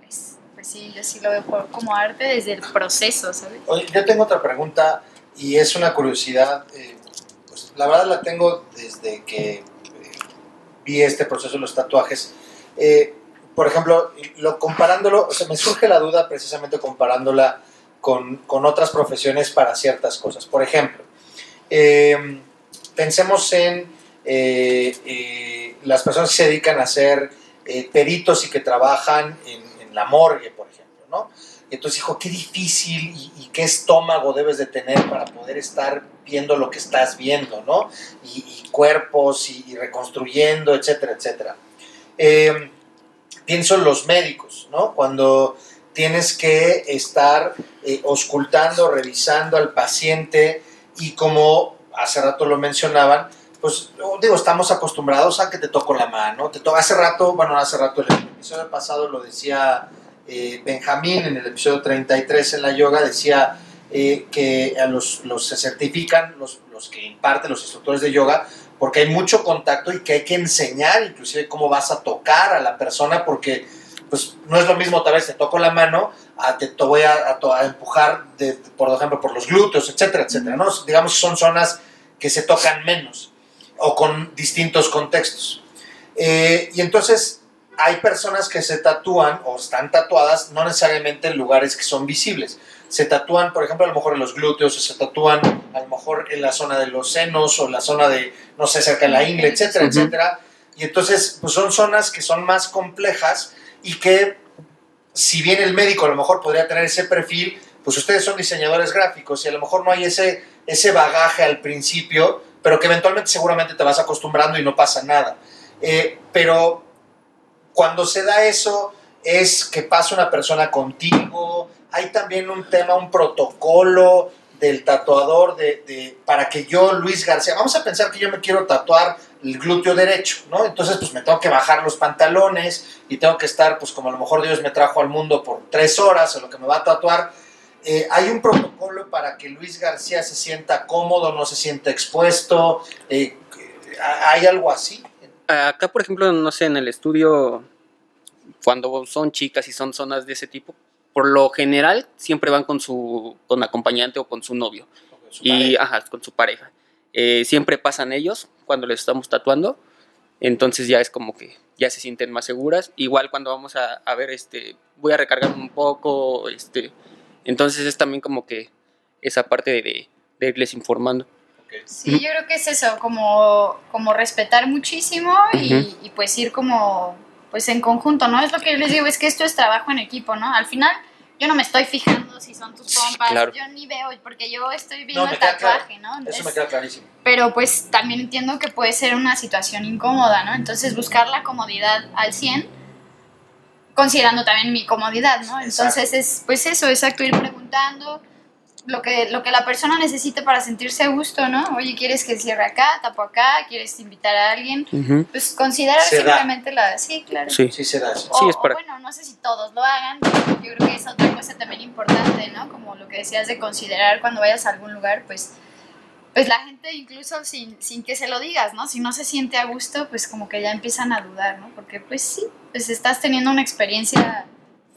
pues, pues sí, yo sí lo veo como arte desde el proceso, ¿sabes? Oye, yo tengo otra pregunta y es una curiosidad, eh, pues la verdad la tengo desde que eh, vi este proceso de los tatuajes. Eh, por ejemplo, lo, comparándolo, o sea, me surge la duda precisamente comparándola con, con otras profesiones para ciertas cosas. Por ejemplo, eh, pensemos en eh, eh, las personas que se dedican a ser eh, peritos y que trabajan en, la morgue, por ejemplo, ¿no? Entonces dijo, qué difícil y, qué estómago debes de tener para poder estar viendo lo que estás viendo, ¿no? Y, cuerpos y, reconstruyendo, etcétera, etcétera. Eh, pienso en los médicos, ¿no? Cuando tienes que estar eh, revisando al paciente y como hace rato lo mencionaban, pues digo, estamos acostumbrados a que te toco la mano, te to hace rato, bueno, hace rato el episodio pasado lo decía eh, Benjamín en el episodio 33 en la yoga, decía eh, que a los, los se certifican, los, los que imparten los instructores de yoga, porque hay mucho contacto y que hay que enseñar inclusive cómo vas a tocar a la persona, porque pues no es lo mismo tal vez te toco la mano, a te, te voy a, a, a empujar, de, por ejemplo, por los glúteos, etcétera, etcétera, ¿no? Digamos, son zonas que se tocan menos o con distintos contextos. Eh, y entonces hay personas que se tatúan o están tatuadas no necesariamente en lugares que son visibles. Se tatúan, por ejemplo, a lo mejor en los glúteos, o se tatúan a lo mejor en la zona de los senos o la zona de, no sé, cerca de la ingle, etcétera, uh -huh. etcétera. Y entonces, pues son zonas que son más complejas y que, si bien el médico a lo mejor podría tener ese perfil, pues ustedes son diseñadores gráficos y a lo mejor no hay ese, ese bagaje al principio, pero que eventualmente seguramente te vas acostumbrando y no pasa nada. Eh, pero cuando se da eso, es que pasa una persona contigo, hay también un tema, un protocolo del tatuador de, para que yo, Luis García, vamos a pensar que yo me quiero tatuar el glúteo derecho, ¿no? Entonces, pues me tengo que bajar los pantalones y tengo que estar, pues como a lo mejor Dios me trajo al mundo por tres horas o lo que me va a tatuar. Eh, hay un protocolo para que Luis García se sienta cómodo, no se sienta expuesto. Eh, ¿Hay algo así? Acá, por ejemplo, no sé, en el estudio, cuando son chicas y son zonas de ese tipo, por lo general siempre van con su con acompañante o con su novio su y pareja. ajá, con su pareja. Eh, siempre pasan ellos cuando les estamos tatuando, entonces ya es como que ya se sienten más seguras. Igual cuando vamos a, a ver, este, voy a recargar un poco, este, entonces es también como que esa parte de, de, de irles informando. Okay. Sí, yo creo que es eso, como, como respetar muchísimo y, uh -huh. y pues ir como pues en conjunto, ¿no? Es lo que yo les digo, es que esto es trabajo en equipo, ¿no? Al final yo no me estoy fijando si son tus compas, claro. yo ni veo, porque yo estoy viendo no, el tatuaje, claro. ¿no? Entonces, Eso me queda clarísimo. Pero pues también entiendo que puede ser una situación incómoda, ¿no? Entonces buscar la comodidad al 100, considerando también mi comodidad, ¿no? Entonces exacto. es pues eso, exacto, ir preguntando lo que, lo que la persona necesite para sentirse a gusto, ¿no? Oye, ¿quieres que cierre acá, tapo acá? ¿Quieres invitar a alguien? Uh -huh. Pues considerar se simplemente la... Sí, claro. Sí, sí se da. Sí. O, sí, es para... o bueno, no sé si todos lo hagan, yo creo que es otra cosa también importante, ¿no? Como lo que decías de considerar cuando vayas a algún lugar, pues pues la gente incluso sin, sin que se lo digas, ¿no? Si no se siente a gusto, pues como que ya empiezan a dudar, ¿no? Porque pues sí, pues estás teniendo una experiencia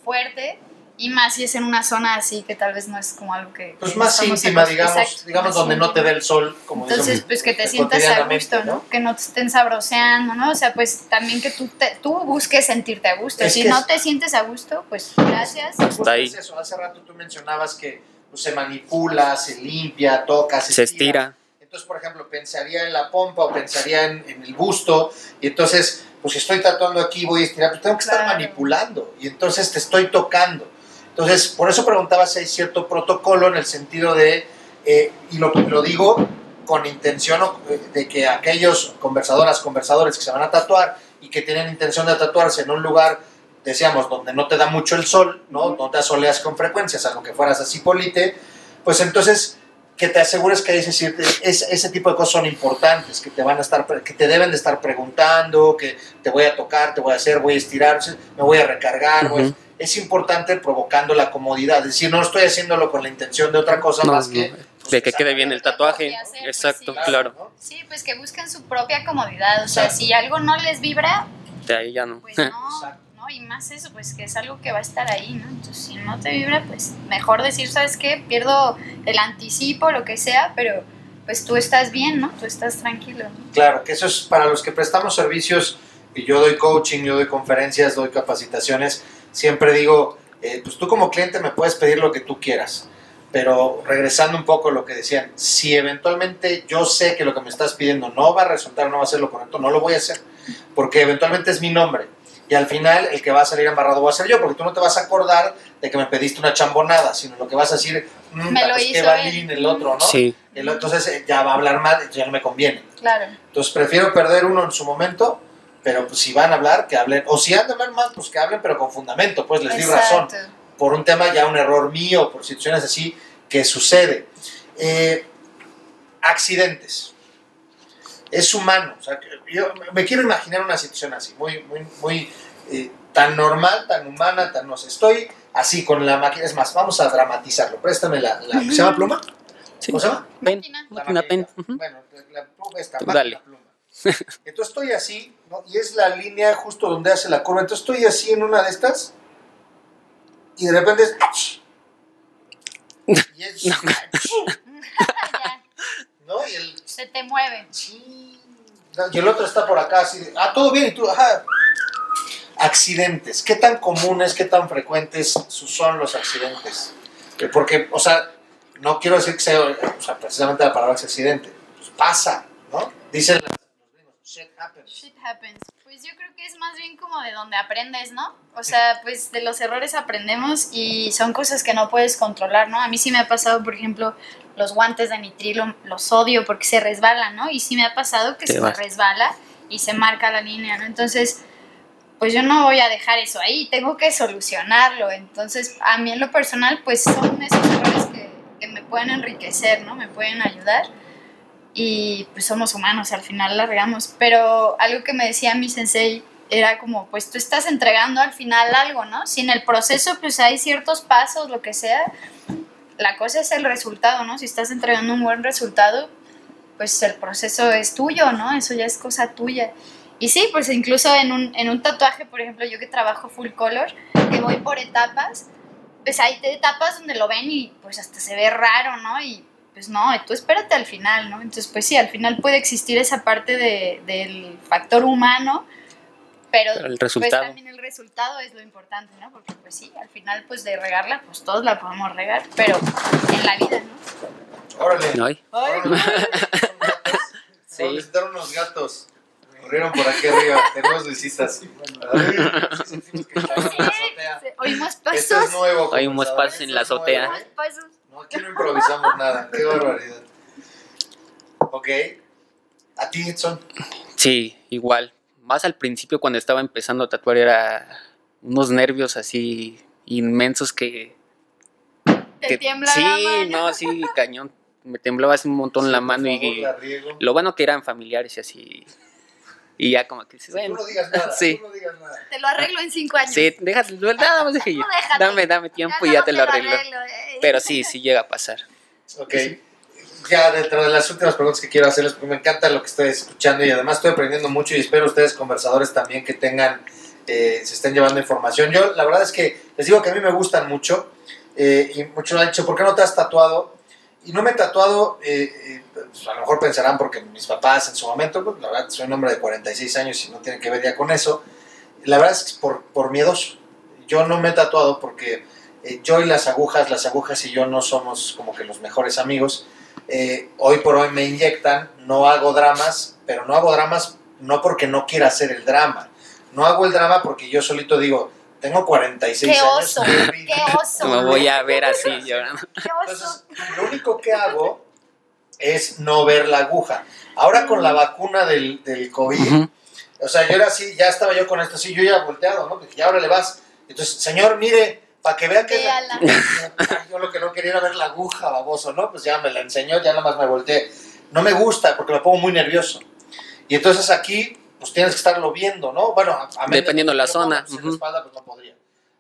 fuerte y más si es en una zona así que tal vez no es como algo que... Pues más íntima, digamos, Exacto, digamos donde íntima. no te dé el sol, como Entonces, pues que te sientas a gusto, ¿no? ¿no? Que no te estén sabroseando, ¿no? O sea, pues también que tú, te, tú busques sentirte a gusto. Es si no es... te sientes a gusto, pues gracias. Hasta ahí. Es eso, hace rato tú mencionabas que pues, se manipula, se limpia, toca, se, se estira. estira. Entonces, por ejemplo, pensaría en la pompa o pensaría en, en el busto y entonces, pues si estoy tatuando aquí, voy a estirar, pues tengo que estar claro. manipulando y entonces te estoy tocando. Entonces, por eso preguntaba si hay cierto protocolo en el sentido de, eh, y lo, lo, digo con intención de que aquellos conversadoras, conversadores que se van a tatuar y que tienen intención de tatuarse en un lugar, decíamos, donde no te da mucho el sol, ¿no? no te asoleas con frecuencia, salvo que fueras así polite, pues entonces que te asegures que ese, ese, ese tipo de cosas son importantes, que te van a estar, que te deben de estar preguntando, que te voy a tocar, te voy a hacer, voy a estirar, me voy a recargar, uh -huh. voy a, es importante provocando la comodidad. Es decir, no estoy haciéndolo con la intención de otra cosa no, más que. No. Pues, de que quede bien el tatuaje. Hacer, Exacto, pues, sí. claro. ¿no? Sí, pues que busquen su propia comodidad. O sea, si algo no les vibra, de ahí ya no. Pues no, *laughs* ¿no? Y más eso, pues que es algo que va a estar ahí, ¿no? Entonces, si no te vibra, pues mejor decir, ¿sabes qué? Pierdo el anticipo, lo que sea, pero pues tú estás bien, ¿no? Tú estás tranquilo. ¿no? Claro, que eso es para los que prestamos servicios, y yo doy coaching, yo doy conferencias, doy capacitaciones, siempre digo, eh, pues tú como cliente me puedes pedir lo que tú quieras, pero regresando un poco a lo que decían, si eventualmente yo sé que lo que me estás pidiendo no va a resultar, no va a ser lo correcto, no lo voy a hacer, porque eventualmente es mi nombre. Y al final el que va a salir embarrado va a ser yo, porque tú no te vas a acordar de que me pediste una chambonada, sino lo que vas a decir, mm, Me lo pues hizo balín el otro, ¿no? Sí. El- entonces eh, ya va a hablar mal, ya no me conviene. Claro. Entonces prefiero perder uno en su momento, pero pues si van a hablar, que hablen. O si han de hablar mal, pues que hablen, pero con fundamento, pues les di razón. Exacto. Por un tema ya un error mío, por situaciones así que sucede. Eh, accidentes. Es humano. O sea, yo me quiero imaginar una situación así, muy, muy, muy eh, tan normal, tan humana, tan no sé. Estoy así con la máquina. Es más, vamos a dramatizarlo. Préstame la. la ¿Se llama pluma? sí. ¿Cómo se llama? Pen, Máquina. La. Bueno, la pluma esta, dale. pluma. *laughs* Entonces estoy así, ¿no? Y es la línea justo donde hace la curva. Entonces estoy así en una de estas. Y de repente es. *laughs* Y es. *laughs* *laughs* ¿No? Y el. se te mueve. sí, Y el otro está por acá así. de, ah, todo bien. Y tú, ajá. Accidentes. ¿Qué tan comunes, qué tan frecuentes son los accidentes? Porque, o sea, no quiero decir que sea, o sea, precisamente la palabra es accidente. Pues pasa, ¿no? Dicen shit happens. Shit happens. Pues yo creo que es más bien como de donde aprendes, ¿no? O sea, pues de los errores aprendemos y son cosas que no puedes controlar, ¿no? A mí sí me ha pasado, por ejemplo, los guantes de nitrilo, los odio porque se resbalan, ¿no? Y sí me ha pasado que Te se vas. resbala y se marca la línea, ¿no? Entonces, pues yo no voy a dejar eso ahí, tengo que solucionarlo. Entonces, a mí en lo personal, pues son esos errores que, que me pueden enriquecer, ¿no? Me pueden ayudar y pues somos humanos, al final la regamos. Pero algo que me decía mi sensei era como, pues tú estás entregando al final algo, ¿no? Si en el proceso pues hay ciertos pasos, lo que sea, la cosa es el resultado, ¿no? Si estás entregando un buen resultado, pues el proceso es tuyo, ¿no? Eso ya es cosa tuya. Y sí, pues incluso en un, en un tatuaje, por ejemplo, yo que trabajo full color, que voy por etapas, pues hay etapas donde lo ven y pues hasta se ve raro, ¿no? Y pues no, tú espérate al final, ¿no? Entonces, pues sí, al final puede existir esa parte de, del factor humano, pero, Pero el pues resultado. también el resultado es lo importante, ¿no? Porque pues sí, al final pues de regarla, pues todos la podemos regar, pero en la vida, ¿no? Órale. ¿No hay? *laughs* Sí. Vamos a visitar unos gatos. Corrieron por aquí arriba. Tenemos visitas. Sí que. *laughs* Sí, Oímos Esto pasos. es nuevo. Oímos pasos en Esto la azotea. Oímos pasos. No, aquí no improvisamos nada. Qué barbaridad. Ok. ¿A ti, Edson? Sí, igual. Más al principio cuando estaba empezando a tatuar era unos nervios así inmensos que... Te que- tiembla sí, la mano. no, sí, cañón. Me temblaba así un montón la mano favor, y la lo bueno que eran familiares y así. Y ya como que dices, Tú bueno, no digas nada. *laughs* Sí. Tú no digas nada. Te lo arreglo en cinco años. sí, déjate, nada *laughs* más deje yo. Déjate. Dame, dame tiempo y ya te lo arreglo. eh. Pero sí, sí llega a pasar. Ok. Ya dentro de las últimas preguntas que quiero hacerles, porque me encanta lo que estoy escuchando y además estoy aprendiendo mucho y espero ustedes conversadores también que tengan, eh, se estén llevando información. Yo la verdad es que les digo que a mí me gustan mucho eh, y muchos me han dicho, ¿por qué no te has tatuado? Y no me he tatuado, eh, pues, a lo mejor pensarán porque mis papás en su momento, pues, la verdad soy un hombre de 46 años y no tiene que ver ya con eso. La verdad es por, por miedoso. Yo no me he tatuado porque eh, yo y las agujas, las agujas y yo no somos como que los mejores amigos. Eh, hoy por hoy me inyectan, no hago dramas, pero no hago dramas no porque no quiera hacer el drama. No hago el drama porque yo solito digo, tengo 46 ¡Qué años. oso! qué ¡Qué oso! Me voy a ver así llorando. ¡Qué Entonces, oso! lo único que hago es no ver la aguja. Ahora con la vacuna del, del COVID, Ujú. o sea, yo era así, ya estaba yo con esto así, yo ya volteado, ¿no? Dije, ya ahora le vas. Entonces, señor, mire, para que vea que... Véala. *laughs* yo lo que no quería era ver la aguja, baboso, ¿no? Pues ya me la enseñó, ya nada más me volteé. No me gusta porque me pongo muy nervioso. Y entonces aquí, pues tienes que estarlo viendo, ¿no? Bueno, a, a Dependiendo que la zona, en ujú. la espalda, pues no podría.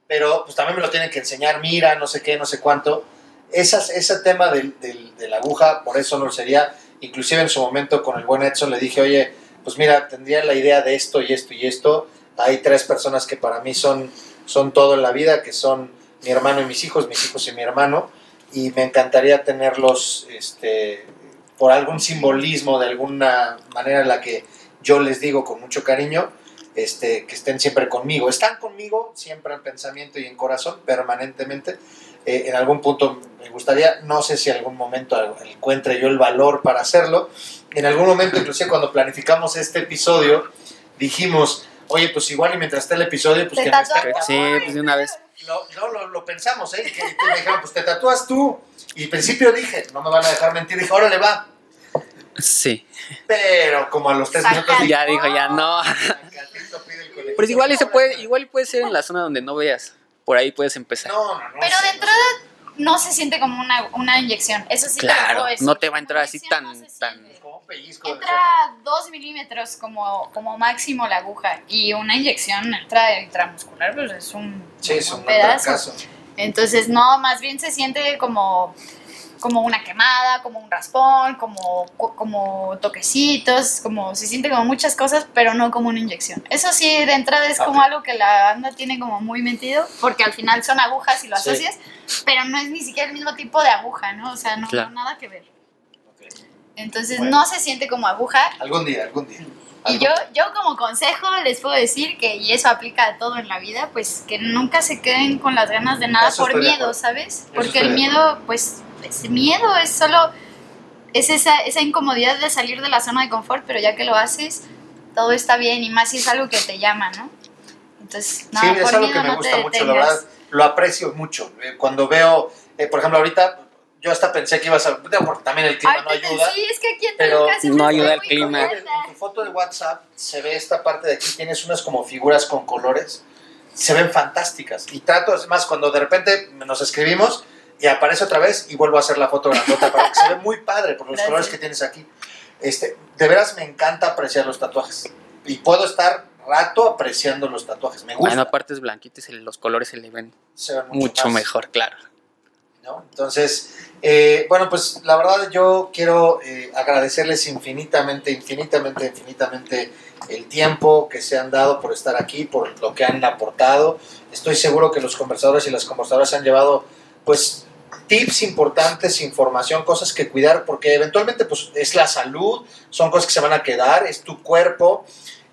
Pero pues también me lo tienen que enseñar, mira, no sé qué, no sé cuánto. Esas, ese tema del, del- de la aguja, por eso no sería. Inclusive en su momento con el buen Edson le dije, oye, pues mira, tendría la idea de esto y esto y esto. hay tres personas que para mí son, son todo en la vida, que son mi hermano y mis hijos, mis hijos y mi hermano, y me encantaría tenerlos este, por algún simbolismo, de alguna manera en la que yo les digo con mucho cariño, este, que estén siempre conmigo. Están conmigo siempre en pensamiento y en corazón, permanentemente. Eh, en algún punto me gustaría, no sé si en algún momento encuentre yo el valor para hacerlo. En algún momento, inclusive cuando planificamos este episodio, dijimos, oye, pues igual y mientras esté el episodio, pues que me tatuamos. Sí, pues de una vez. lo, no, lo, lo pensamos, ¿eh? Y me dijeron, pues te tatúas tú. Y al principio dije, no me van a dejar mentir, dije, órale, va. Sí. Pero como a los tres minutos Ya dijo, ya no. Pues *laughs* igual y se puede, igual puede ser en la zona donde no veas. Por ahí puedes empezar. No, no, no. Pero sé, de no entrada sé. no se siente como una, una inyección. Eso sí te lo Claro, puedo decir. no te va a entrar así tan- no tan-. Como pellizco. Entra 2 milímetros como, como máximo la aguja y una inyección entra intramuscular, pues es un, Sí, es un pedazo. caso. Entonces, no, más bien se siente como, como una quemada, como un raspón, como, como toquecitos, como se siente como muchas cosas, pero no como una inyección. Eso sí, de entrada es como algo que la banda tiene como muy metido, porque al final son agujas y lo Sí. asocias, pero no es ni siquiera el mismo tipo de aguja, ¿no? O sea, no, Claro. no nada que ver. Entonces, Bueno. no se siente como aguja, Algún día, algún día. y yo, yo como consejo les puedo decir que, y eso aplica a todo en la vida, pues que nunca se queden con las ganas de nada Eso por miedo. ¿sabes? Porque el miedo, pues, es miedo, es solo, es esa, esa incomodidad de salir de la zona de confort, pero ya que lo haces, todo está bien, y más si es algo que te llama, ¿no? Entonces, no, sí, es algo miedo que me no gusta mucho, la verdad. Lo aprecio mucho. Eh, Cuando veo, eh, por ejemplo, ahorita, yo hasta pensé que ibas a. también el clima no Ahorita ayuda. sí, es que aquí en pero no ayuda el clima. En cubierta. tu foto de WhatsApp se ve esta parte de aquí, tienes unas como figuras con colores, se ven fantásticas. Y trato, es más, cuando de repente nos escribimos y aparece otra vez y vuelvo a hacer la foto grandota para que se ve muy padre por los Gracias. colores que tienes aquí. Este, de veras me encanta apreciar los tatuajes. Y puedo estar rato apreciando los tatuajes. Me gusta. Bueno, aparte es blanquito y los colores se le ven se ven mucho más. mejor, claro. ¿no? Entonces, eh, bueno, pues la verdad yo quiero eh, agradecerles infinitamente, infinitamente, infinitamente el tiempo que se han dado por estar aquí, por lo que han aportado. Estoy seguro que los conversadores y las conversadoras han llevado, pues, tips importantes, información, cosas que cuidar, porque eventualmente, pues, es la salud, son cosas que se van a quedar, es tu cuerpo.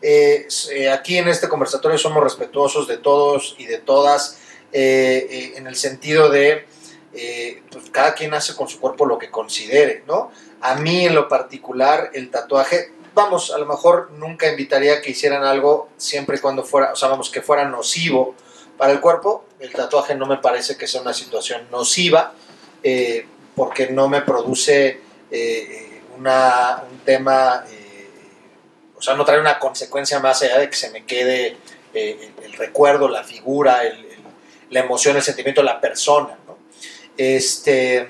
Eh, eh, aquí en este conversatorio somos respetuosos de todos y de todas, eh, en el sentido de pues cada quien hace con su cuerpo lo que considere, ¿no? A mí en lo particular el tatuaje, vamos, a lo mejor nunca invitaría a que hicieran algo siempre y cuando fuera, o sea, vamos, que fuera nocivo para el cuerpo. El tatuaje no me parece que sea una situación nociva, eh, porque no me produce eh, una, un tema, eh, o sea, no trae una consecuencia más allá de que se me quede el, el recuerdo, la figura, el- el- la emoción, el sentimiento de la persona, ¿no? Este,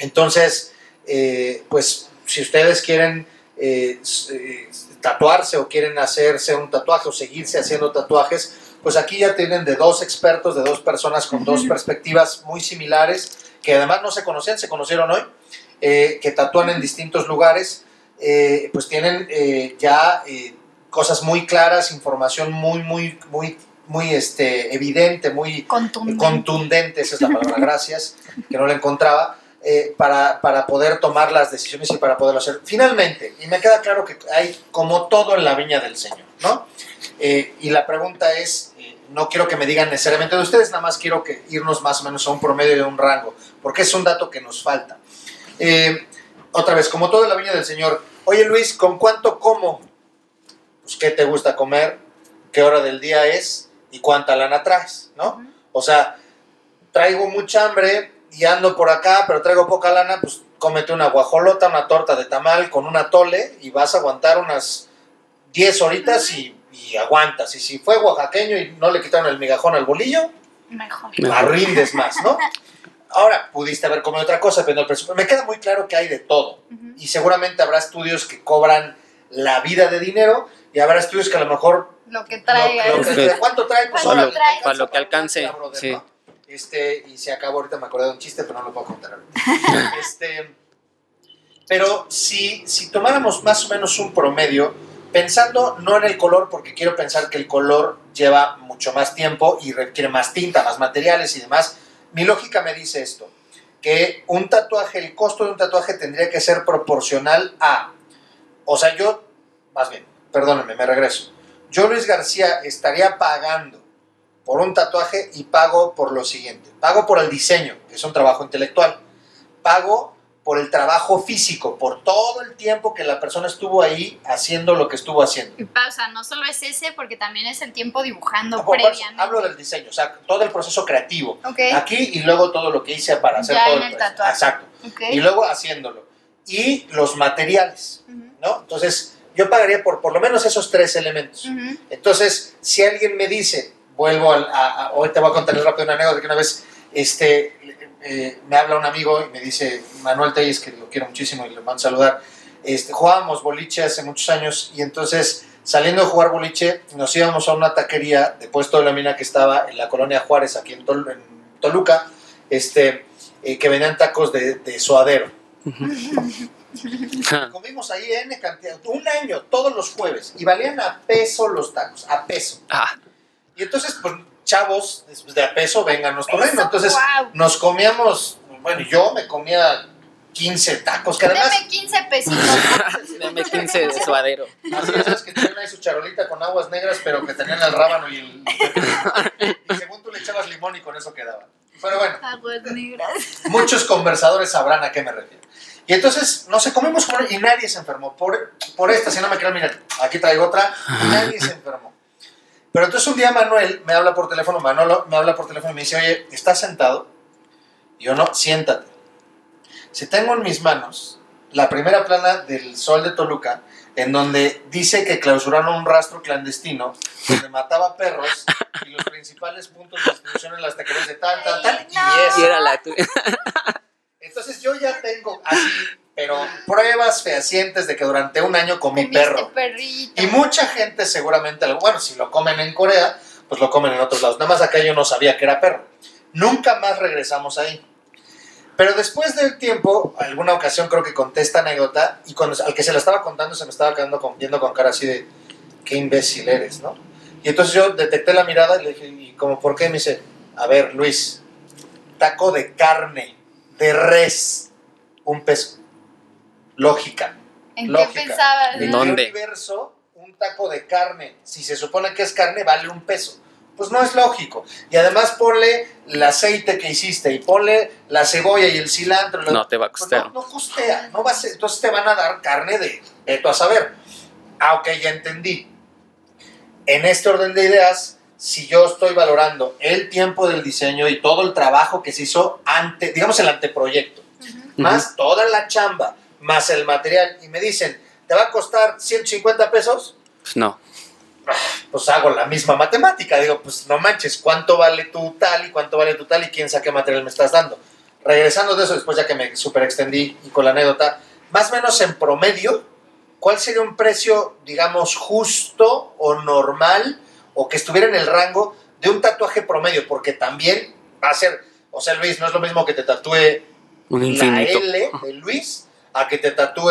entonces, pues si ustedes quieren tatuarse o quieren hacerse un tatuaje o seguirse haciendo tatuajes, pues aquí ya tienen de dos expertos, de dos personas con dos perspectivas muy similares, que además no se conocían, se conocieron hoy, eh, que tatúan en distintos lugares, eh, pues tienen eh, ya cosas muy claras, información muy, muy, muy, muy este, evidente, muy Contundente. contundente, esa es la palabra, *laughs* gracias, que no la encontraba, para, para poder tomar las decisiones y para poderlo hacer. Finalmente, y me queda claro que hay como todo en la viña del Señor, ¿no? Y la pregunta es, no quiero que me digan necesariamente de ustedes, nada más quiero que irnos más o menos a un promedio de un rango, porque es un dato que nos falta. Eh, otra vez, como todo en la viña del Señor, oye Luis, ¿con cuánto como? Pues, ¿qué te gusta comer? ¿Qué hora del día es? ¿Y cuánta lana traes? ¿No? O sea, traigo mucha hambre y ando por acá, pero traigo poca lana, pues cómete una guajolota, una torta de tamal con una tole y vas a aguantar unas 10 horitas y, y aguantas. Y si fue oaxaqueño y no le quitaron el migajón al bolillo, Mejor. la rindes más, ¿no? *laughs* Ahora, pudiste haber comido otra cosa, pero Me queda muy claro que hay de todo. Ujú. Y seguramente habrá estudios que cobran la vida de dinero y habrá estudios que a lo mejor Lo que traiga. lo- lo que- Sí. ¿Cuánto trae? Pues Para lo- órale, para lo que alcance, brother, sí. ¿no? Este, y se acabó, ahorita me acordé de un chiste, pero no lo puedo contar ahorita. *laughs* este, pero si, si tomáramos más o menos un promedio, Pensando no en el color, porque quiero pensar que el color lleva mucho más tiempo y requiere más tinta, más materiales y demás. Mi lógica me dice esto, que un tatuaje, el costo de un tatuaje tendría que ser proporcional a, o sea, yo, más bien, perdónenme, me regreso. Yo, Luis García, estaría pagando por un tatuaje y pago por lo siguiente. Pago por el diseño, que es un trabajo intelectual. Pago por el trabajo físico, por todo el tiempo que la persona estuvo ahí haciendo lo que estuvo haciendo. O sea, no solo es ese, porque también es el tiempo dibujando eso previamente. hablo del diseño, o sea, todo el proceso creativo. Ok, Aquí y luego todo lo que hice para hacer Ya todo en el proceso. tatuaje. Exacto. ok. Y luego haciéndolo. Y los materiales, Ujú, ¿no? Entonces, yo pagaría por por lo menos esos tres elementos. ujú. Entonces, si alguien me dice, vuelvo al- a, a- hoy te voy a contar rápido una anécdota que una vez este, eh, me habla un amigo y me dice, Manuel Telles, que lo quiero muchísimo y le mando a saludar, este, jugábamos boliche hace muchos años y entonces saliendo de jugar boliche nos íbamos a una taquería de Puesto de la Mina que estaba en la colonia Juárez, aquí en, Tol- en Toluca, este, eh, que venían tacos de, de suadero. *laughs* Comimos ahí N cantidad, un año, todos los jueves, y valían a peso los tacos, a peso. Ah, Y entonces, pues, chavos, después de a peso, vénganos tu reino. Entonces, Guau. nos comíamos, bueno, yo me comía 15 tacos, que además, Deme 15 pesitos. *laughs* dame 15 de suadero. así sabes que tenían ahí su charolita con aguas negras, pero que tenían el rábano y el... Y según tú le echabas limón y con eso quedaba. Pero bueno, Aguas negras. muchos conversadores sabrán a qué me refiero. Y entonces, no sé, comimos con- y nadie se enfermó. Por, por esta, si no me creen, miren, aquí traigo otra, y nadie se enfermó. Pero entonces un día Manuel me habla por teléfono, Manolo me habla por teléfono y me dice, oye, ¿estás sentado? Y yo no, siéntate. Si tengo en mis manos la primera plana del Sol de Toluca, en donde dice que clausuraron un rastro clandestino donde mataba perros y los principales puntos de distribución en las taquerías de tal, tal, tal, y. Y era la tuya. Entonces yo ya tengo así, pero pruebas fehacientes de que durante un año comí perro. perrito. Y mucha gente seguramente, bueno, si lo comen en Corea, pues lo comen en otros lados. Nada más acá yo no sabía que era perro. Nunca más regresamos ahí. Pero después del tiempo, alguna ocasión creo que conté esta anécdota y cuando, al que se la estaba contando se me estaba quedando con, viendo con cara así de, qué imbécil eres, ¿no? Y entonces yo detecté la mirada y le dije, ¿y como por qué? Me dice, a ver, Luis, taco de carne, de res, un peso. Lógica. ¿En qué pensabas? ¿En? ¿Dónde? qué universo un taco de carne, si se supone que es carne, vale un peso? Pues no es lógico. Y además ponle el aceite que hiciste y ponle la cebolla y el cilantro. No te va a Pues costar. no, no costea, no va a ser- entonces te van a dar carne de esto a saber. Ah, ok, ya entendí. En este orden de ideas, si yo estoy valorando el tiempo del diseño y todo el trabajo que se hizo ante, digamos el anteproyecto, más toda la chamba, más el material, y me dicen, ¿te va a costar 150 pesos? Pues no. Pues hago la misma matemática. Digo, pues no manches, ¿cuánto vale tu tal y cuánto vale tu tal y quién sabe qué material me estás dando? Regresando de eso, después ya que me super extendí y con la anécdota, más o menos en promedio, ¿cuál sería un precio, digamos, justo o normal o que estuviera en el rango de un tatuaje promedio? Porque también va a ser, o sea, Luis, no es lo mismo que te tatúe Un la infinito. L de Luis a que te tatúe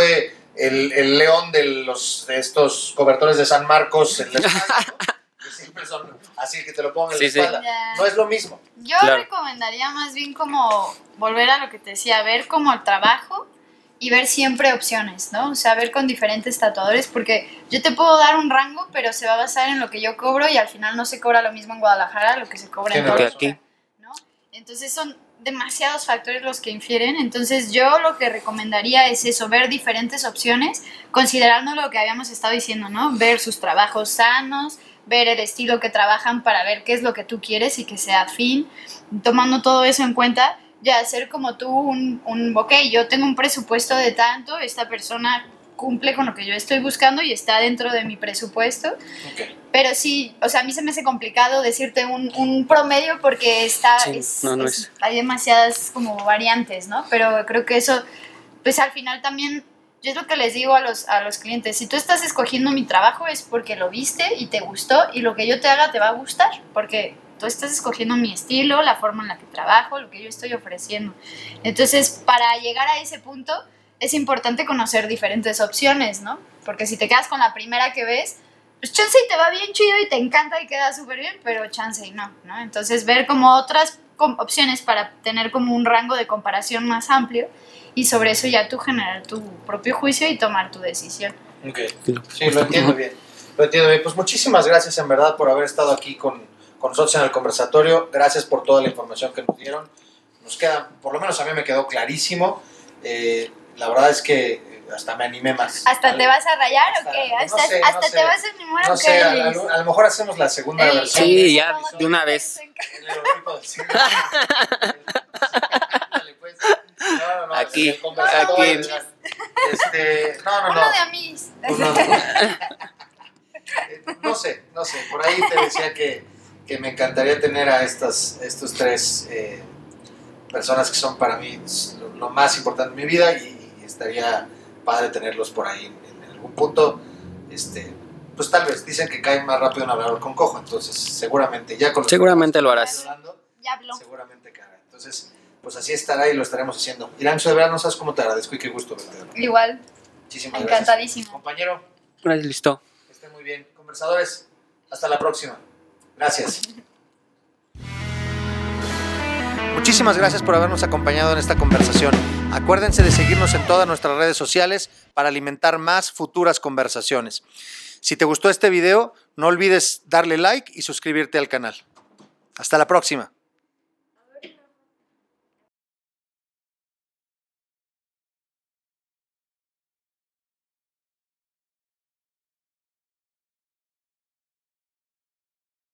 el, el león de los de estos cobertores de San Marcos en la *laughs* espalda, ¿no? que siempre son así que te lo pongan en Sí, la espalda. No es lo mismo. Yo Claro. recomendaría más bien como volver a lo que te decía, ver como el trabajo y ver siempre opciones, ¿no? O sea, ver con diferentes tatuadores, porque yo te puedo dar un rango, pero se va a basar en lo que yo cobro y al final no se cobra lo mismo en Guadalajara, lo que se cobra en. Aquí. ¿no? Entonces son demasiados factores los que infieren, entonces yo lo que recomendaría es eso, ver diferentes opciones, considerando lo que habíamos estado diciendo, ¿no? Ver sus trabajos sanos, ver el estilo que trabajan para ver qué es lo que tú quieres y que sea afín, tomando todo eso en cuenta, ya hacer como tú un, un, ok, yo tengo un presupuesto de tanto, esta persona cumple con lo que yo estoy buscando y está dentro de mi presupuesto, Ok. pero sí, o sea, a mí se me hace complicado decirte un, un promedio porque está, Sí, es- no, no es- es. hay demasiadas como variantes, ¿no? Pero creo que eso, pues al final también, yo es lo que les digo a los, a los clientes, si tú estás escogiendo mi trabajo es porque lo viste y te gustó y lo que yo te haga te va a gustar, porque tú estás escogiendo mi estilo, la forma en la que trabajo, lo que yo estoy ofreciendo. Entonces, para llegar a ese punto, es importante conocer diferentes opciones, ¿no? Porque si te quedas con la primera que ves, pues chance y te va bien chido y te encanta y queda súper bien, pero chance y no, ¿no? Entonces ver como otras opciones para tener como un rango de comparación más amplio y sobre eso ya tú generar tu propio juicio y tomar tu decisión. Ok. Sí, lo entiendo bien. Lo entiendo bien. Pues muchísimas gracias en verdad por haber estado aquí con, con nosotros en el conversatorio. Gracias por toda la información que nos dieron. Nos queda, por lo menos a mí me quedó clarísimo. Eh, la verdad es que hasta me animé más. ¿Hasta te vas a rayar Hasta- o qué? no ¿Hasta, no sé. te vas a animar No o qué? sé, a, Luis? a- a lo mejor hacemos la segunda versión. Sí, ya, de una vez. *laughs* Ándale, pues. No, no, no, Aquí, aquí. Este, no, no, no. Uno de amis. Pues no, no. No sé, no sé. Por ahí te decía que, que me encantaría tener a estas, estos tres eh, personas que son para mí lo, lo más importante en mi vida y estaría padre tenerlos por ahí en, en algún punto. Este, pues tal vez dicen que cae más rápido un hablador con cojo, entonces seguramente ya con los Seguramente que lo harás. hablando, Ya habló. seguramente caerá. Entonces, pues así estará y lo estaremos haciendo. Iranzo, de verdad no sabes cómo te agradezco y qué gusto verte. Igual, Muchísimas gracias. encantadísimo. Compañero, Gracias, listo. que esté muy bien. Conversadores, hasta la próxima. Gracias. *laughs* Muchísimas gracias por habernos acompañado en esta conversación. Acuérdense de seguirnos en todas nuestras redes sociales para alimentar más futuras conversaciones. Si te gustó este video, no olvides darle like y suscribirte al canal. Hasta la próxima.